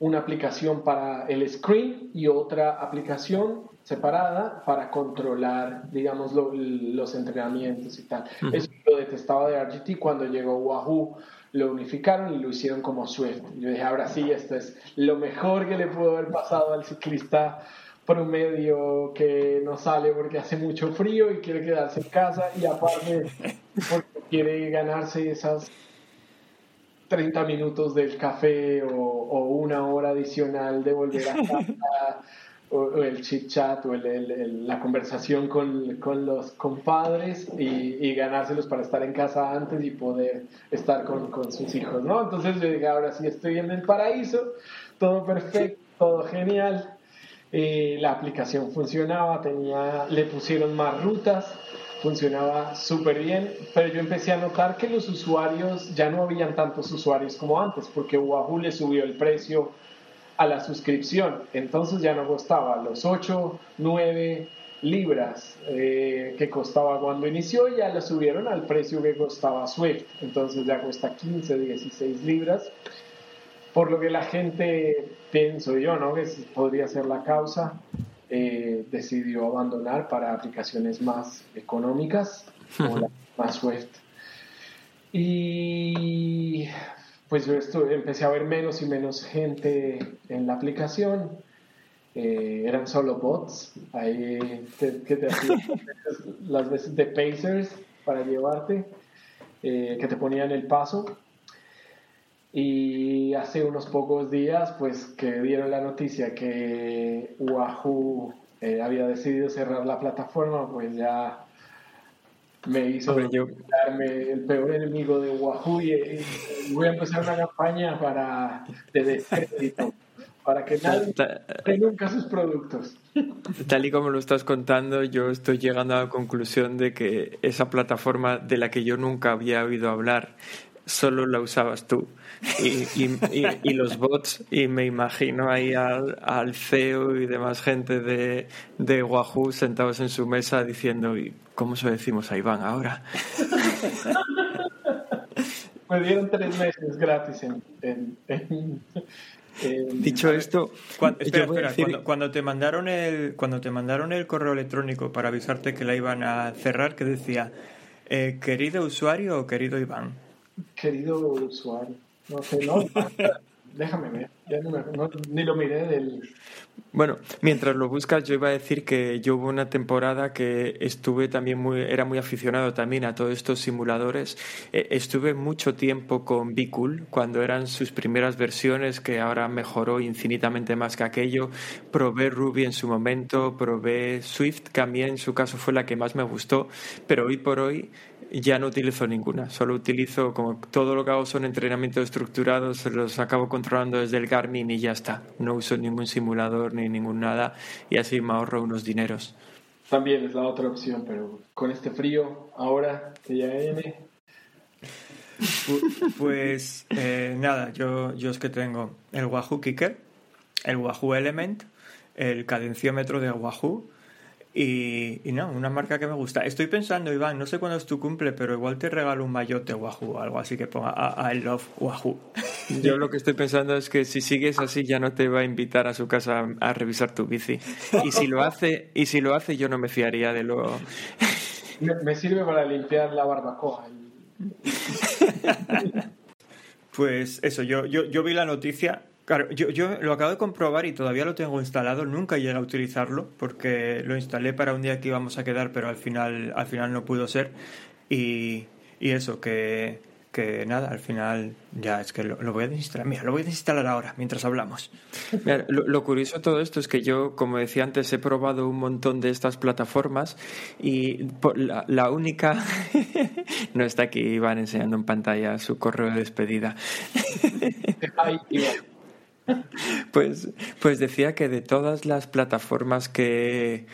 una aplicación para el screen y otra aplicación separada para controlar, digamos, los entrenamientos y tal. Eso lo detestaba de RGT cuando llegó Wahoo, lo unificaron y lo hicieron como Swift. Yo dije, ahora sí, esto es lo mejor que le pudo haber pasado al ciclista promedio que no sale porque hace mucho frío y quiere quedarse en casa y aparte porque quiere ganarse esas 30 minutos del café o, o una hora adicional de volver a casa o, el chit chat o el, la conversación con, con los compadres y, ganárselos para estar en casa antes y poder estar con, con sus hijos, ¿no? Entonces yo dije, ahora sí estoy en el paraíso, todo perfecto, todo genial. Eh, la aplicación funcionaba, tenía, le pusieron más rutas, funcionaba súper bien, pero yo empecé a notar que los usuarios, ya no habían tantos usuarios como antes, porque Wahoo le subió el precio a la suscripción. Entonces ya no costaba los 8, 9 libras eh, que costaba cuando inició, ya lo subieron al precio que costaba Swift. Entonces ya cuesta 15, 16 libras. Por lo que la gente, pienso yo, ¿no? que podría ser la causa, eh, decidió abandonar para aplicaciones más económicas, como la <laughs> más Swift. Y pues yo empecé a ver menos y menos gente en la aplicación. Eh, eran solo bots ahí que te hacían <laughs> las veces de pacers para llevarte, eh, que te ponían el paso. Y hace unos pocos días, pues que dieron la noticia que Wahoo eh, había decidido cerrar la plataforma, pues ya me hizo darme el peor enemigo de Wahoo y, voy a empezar una campaña para de descrédito para que nadie nunca sus productos. Tal y como lo estás contando, yo estoy llegando a la conclusión de que esa plataforma de la que yo nunca había oído hablar solo la usabas tú y, los bots y me imagino ahí al, CEO y demás gente de, de Wahoo sentados en su mesa diciendo ¿cómo se decimos a Iván ahora? <laughs> me dieron tres meses gratis en, Dicho esto, cuando, cuando, te mandaron el cuando te mandaron el correo electrónico para avisarte que la iban a cerrar, que decía eh, querido usuario o querido Iván. Querido usuario. No sé, no. <laughs> Déjame ver. Ya no, no- ni lo miré del... Bueno, mientras lo buscas, yo iba a decir que yo hubo una temporada que estuve también muy, era muy aficionado también a todos estos simuladores. Eh, estuve mucho tiempo con Bicool cuando eran sus primeras versiones, que ahora mejoró infinitamente más que aquello. Probé Ruby en su momento, probé Swift, que a mí en su caso fue la que más me gustó, pero hoy por hoy ya no utilizo ninguna, solo utilizo como todo lo que hago son entrenamientos estructurados, los acabo controlando desde el Garmin y ya está. No uso ningún simulador ni ningún nada y así me ahorro unos dineros. También es la otra opción, pero con este frío ahora que ya viene... Pu- Pues eh, nada, yo, yo es que tengo el Wahoo Kicker, el Wahoo Element, el cadenciómetro de Wahoo y, y no, una marca que me gusta. Estoy pensando, Iván, no sé cuándo es tu cumple, pero igual te regalo un maillot de Wahoo o algo así que ponga I, I love Wahoo. <laughs> Yo lo que estoy pensando es que si sigues así ya no te va a invitar a su casa a revisar tu bici. Y si lo hace, y si lo hace yo no me fiaría de lo <laughs> Me, me sirve para limpiar la barbacoa. <laughs> Pues eso, yo, yo, yo vi la noticia. Claro, yo, yo lo acabo de comprobar y todavía lo tengo instalado. Nunca llegué a utilizarlo porque lo instalé para un día que íbamos a quedar, pero al final, al final no pudo ser. Y, y eso, que, que nada, al final ya es que lo, lo voy a desinstalar. Mira, lo voy a desinstalar ahora mientras hablamos. Mira, lo, lo curioso de todo esto es que yo, como decía antes, he probado un montón de estas plataformas y por- la, la única... <laughs> no está aquí Iván enseñando en pantalla su correo de despedida. Pues, pues decía que de todas las plataformas que,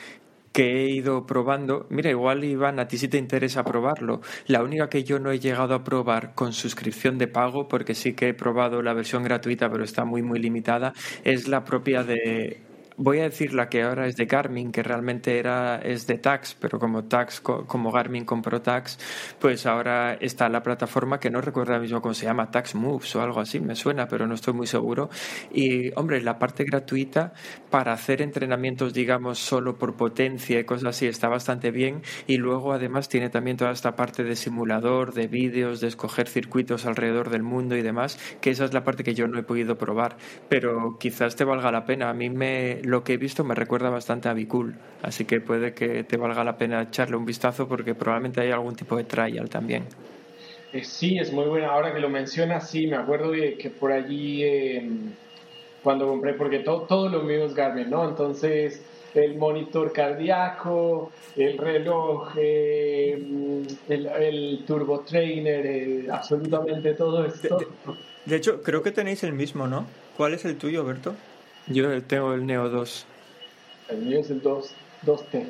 que he ido probando, mira, igual Iván, a ti sí te interesa probarlo. La única que yo no he llegado a probar con suscripción de pago, porque sí que he probado la versión gratuita, pero está muy, muy limitada, es la propia de... Voy a decir la que ahora es de Garmin, que realmente era es de Tax, pero como Tax co- como Garmin compró Tax, pues ahora está la plataforma que no recuerdo ahora mismo cómo se llama, Tax Moves o algo así, me suena, pero no estoy muy seguro. Y hombre, la parte gratuita para hacer entrenamientos, digamos, solo por potencia y cosas así está bastante bien. Y luego además tiene también toda esta parte de simulador, de vídeos, de escoger circuitos alrededor del mundo y demás, que esa es la parte que yo no he podido probar, pero quizás te valga la pena. A mí me lo que he visto me recuerda bastante a Bicool, así que puede que te valga la pena echarle un vistazo porque probablemente hay algún tipo de trial también. Eh, sí, es muy buena. Ahora que lo mencionas, sí, me acuerdo de que por allí, eh, cuando compré, porque todo, todo lo mío es Garmin, ¿no? Entonces, el monitor cardíaco, el reloj, eh, el, el turbo trainer, eh, absolutamente todo esto. De hecho, creo que tenéis el mismo, ¿no? ¿Cuál es el tuyo, Berto? Yo tengo el Neo 2. El mío es el 2, 2T.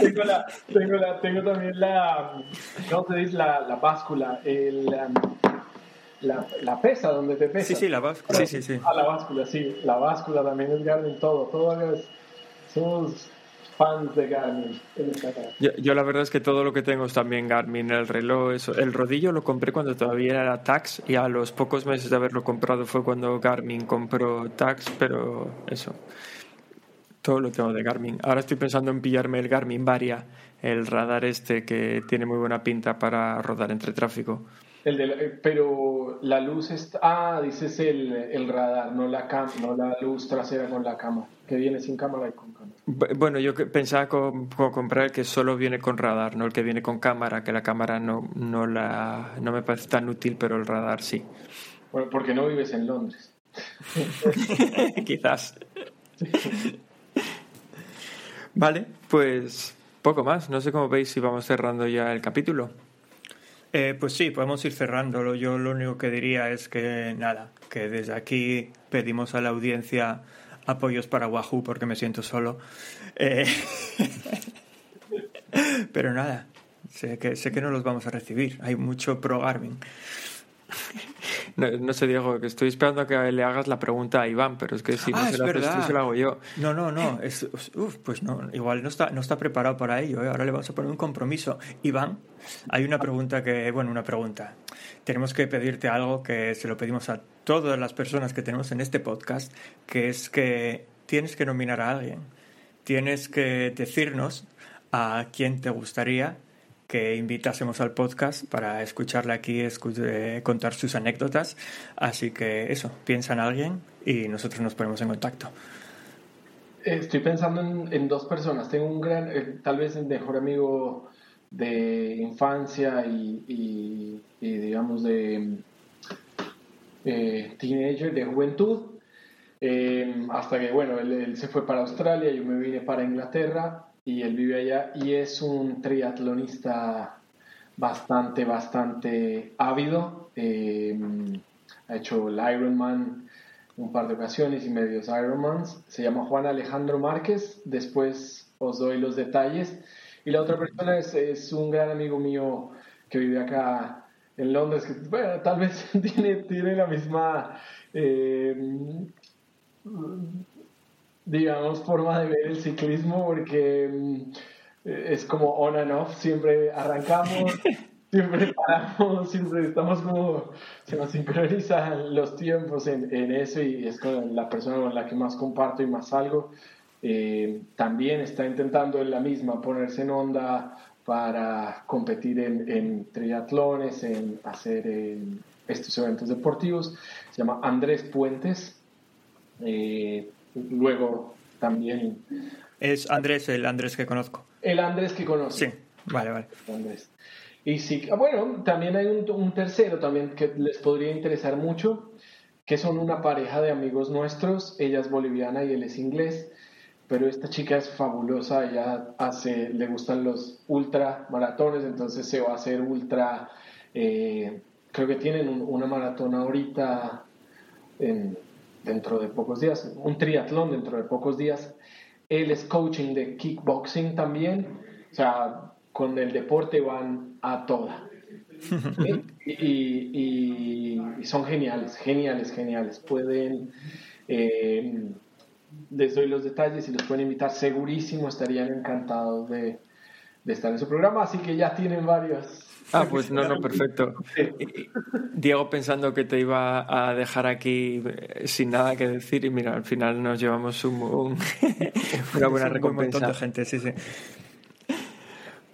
tengo, la, tengo, la, tengo también la, ¿cómo se dice? La, la báscula, el, um, la, la pesa, donde te pesa. Sí, sí, la báscula. Sí, sí, sí. Ah, la báscula, sí. La báscula también es Garmin, todo. Todo es, somos fans de Garmin. en esta casa. Yo, yo la verdad es que todo lo que tengo es también Garmin, el reloj, eso. El rodillo lo compré cuando todavía era Tax y a los pocos meses de haberlo comprado fue cuando Garmin compró Tax, pero eso. Todo lo tengo de Garmin. Ahora estoy pensando en pillarme el Garmin Varia, el radar este que tiene muy buena pinta para rodar entre tráfico. El de la- eh, pero la luz está. Ah, dices el, el radar, no la, cam, no la luz trasera con la cámara. Que viene sin cámara y con cámara. Bu- Bueno, yo que- pensaba con, con comprar el que solo viene con radar, no el que viene con cámara, que la cámara no, no, la, no me parece tan útil, pero el radar sí. Bueno, porque no vives en Londres. <laughs> Quizás. Vale, pues poco más. No sé cómo veis si vamos cerrando ya el capítulo. Eh, pues sí, podemos ir cerrándolo. Yo lo único que diría es que nada, que desde aquí pedimos a la audiencia apoyos para Wahoo porque me siento solo. Eh, <laughs> Pero nada, sé que, sé que no los vamos a recibir. Hay mucho pro Garmin. No, no sé, Diego, que estoy esperando a que le hagas la pregunta a Iván, pero es que si no Ah, se la haces tú, verdad. se la hago yo. No, no, no. Es, uf, pues no, igual no está, no está preparado para ello. ¿eh? Ahora le vamos a poner un compromiso. Iván, hay una pregunta que, bueno, una pregunta. Tenemos que pedirte algo que se lo pedimos a todas las personas que tenemos en este podcast, que es que tienes que nominar a alguien. Tienes que decirnos a quién te gustaría que invitásemos al podcast para escucharle aquí eh, contar sus anécdotas. Así que eso, piensa en alguien y nosotros nos ponemos en contacto. Estoy pensando en, dos personas. Tengo un gran, eh, tal vez el mejor amigo de infancia y, digamos de eh, teenager, de juventud, eh, hasta que, bueno, él, se fue para Australia, yo me vine para Inglaterra y él vive allá y es un triatlonista bastante, bastante ávido. Eh, ha hecho el Ironman un par de ocasiones y medios Ironmans. Se llama Juan Alejandro Márquez. Después os doy los detalles. Y la otra persona es, es un gran amigo mío que vive acá en Londres, que bueno, tal vez <laughs> tiene, tiene la misma, eh, digamos, forma de ver el ciclismo, porque mm, es como on and off, siempre arrancamos, <laughs> siempre paramos, siempre estamos como, se nos sincronizan los tiempos en, en eso y es con la persona con la que más comparto y más salgo. Eh, también está intentando en la misma ponerse en onda para competir en, triatlones, en hacer eh, estos eventos deportivos. Se llama Andrés Puentes. Eh, luego también... Es Andrés, el Andrés que conozco. El Andrés que conozco. Sí, vale, vale. Andrés. Y sí, ah, bueno, también hay un, un tercero también que les podría interesar mucho, que son una pareja de amigos nuestros. Ella es boliviana y él es inglés pero esta chica es fabulosa, ella hace, le gustan los ultra maratones, entonces se va a hacer ultra, eh, creo que tienen una maratón ahorita dentro de pocos días, un triatlón dentro de pocos días. Él es coaching de kickboxing también, o sea, con el deporte van a toda. <laughs> y, son geniales, geniales, geniales. Pueden... Eh, les doy los detalles y los pueden invitar. Segurísimo estarían encantados de, estar en su programa, así que ya tienen varios. Ah, pues no, no, perfecto. <laughs> Diego pensando que te iba a dejar aquí eh, sin nada que decir y mira, al final nos llevamos un, <laughs> una buena recompensa. <laughs> Un montón de gente, sí, sí.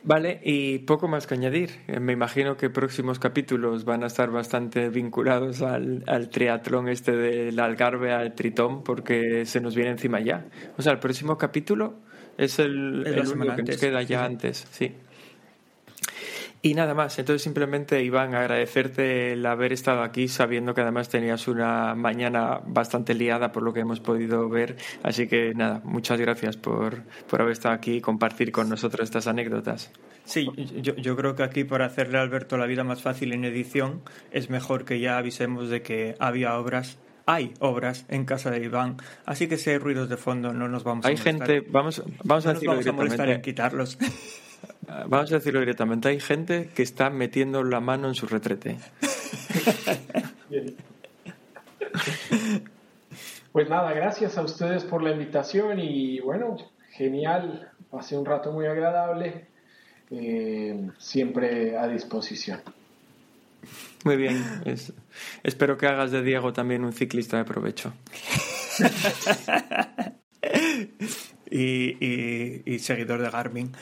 Vale, y poco más que añadir. Eh, me imagino que próximos capítulos van a estar bastante vinculados al, triatlón este del Algarve al Tritón, porque se nos viene encima ya. O sea, el próximo capítulo es el, el único que nos queda ya antes, sí. Y nada más, entonces simplemente Iván, agradecerte el haber estado aquí sabiendo que además tenías una mañana bastante liada por lo que hemos podido ver. Así que nada, muchas gracias por, por haber estado aquí y compartir con nosotros estas anécdotas. Sí, yo, yo creo que aquí para hacerle a Alberto la vida más fácil en edición es mejor que ya avisemos de que había obras hay obras en casa de Iván, así que si hay ruidos de fondo no nos vamos a Hay gente, vamos, vamos a decirlo vamos a molestar en quitarlos. <laughs> Vamos a decirlo directamente, hay gente que está metiendo la mano en su retrete. <laughs> Pues nada, gracias a ustedes por la invitación y bueno, genial, pasé un rato muy agradable, eh, siempre a disposición. Muy bien, espero que hagas de Diego también un ciclista de provecho. <laughs> y, seguidor de Garmin.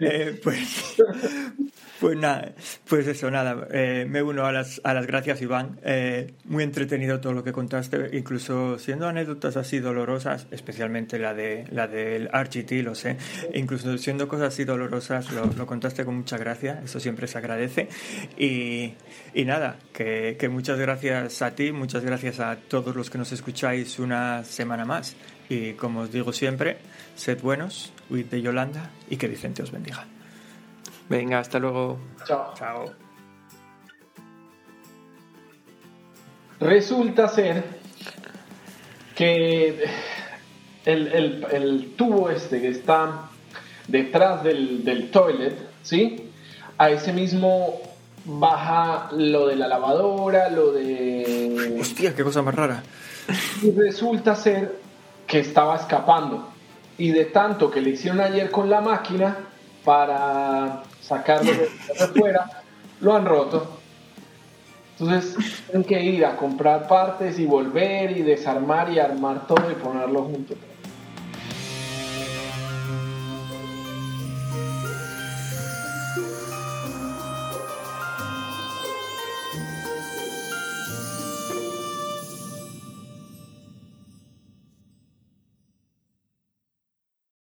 Eh, pues, <laughs> pues nada, pues eso, nada. Eh, me uno a las, a las gracias, Iván. Eh, muy entretenido todo lo que contaste, incluso siendo anécdotas así dolorosas, especialmente la de la del RGT, lo sé. Incluso siendo cosas así dolorosas, lo, lo contaste con mucha gracia. Eso siempre se agradece. Y, y nada, que, que muchas gracias a ti, muchas gracias a todos los que nos escucháis una semana más. Y como os digo siempre, sed buenos, huid de Yolanda y que Vicente os bendiga. Venga, hasta luego. Chao. Chao. Resulta ser que el, tubo este que está detrás del, del toilet, ¿sí? A ese mismo baja lo de la lavadora, lo de... Hostia, qué cosa más rara. Y resulta ser que estaba escapando. Y de tanto que le hicieron ayer con la máquina para sacarlo de <laughs> afuera, lo han roto. Entonces tienen que ir a comprar partes y volver y desarmar y armar todo y ponerlo junto.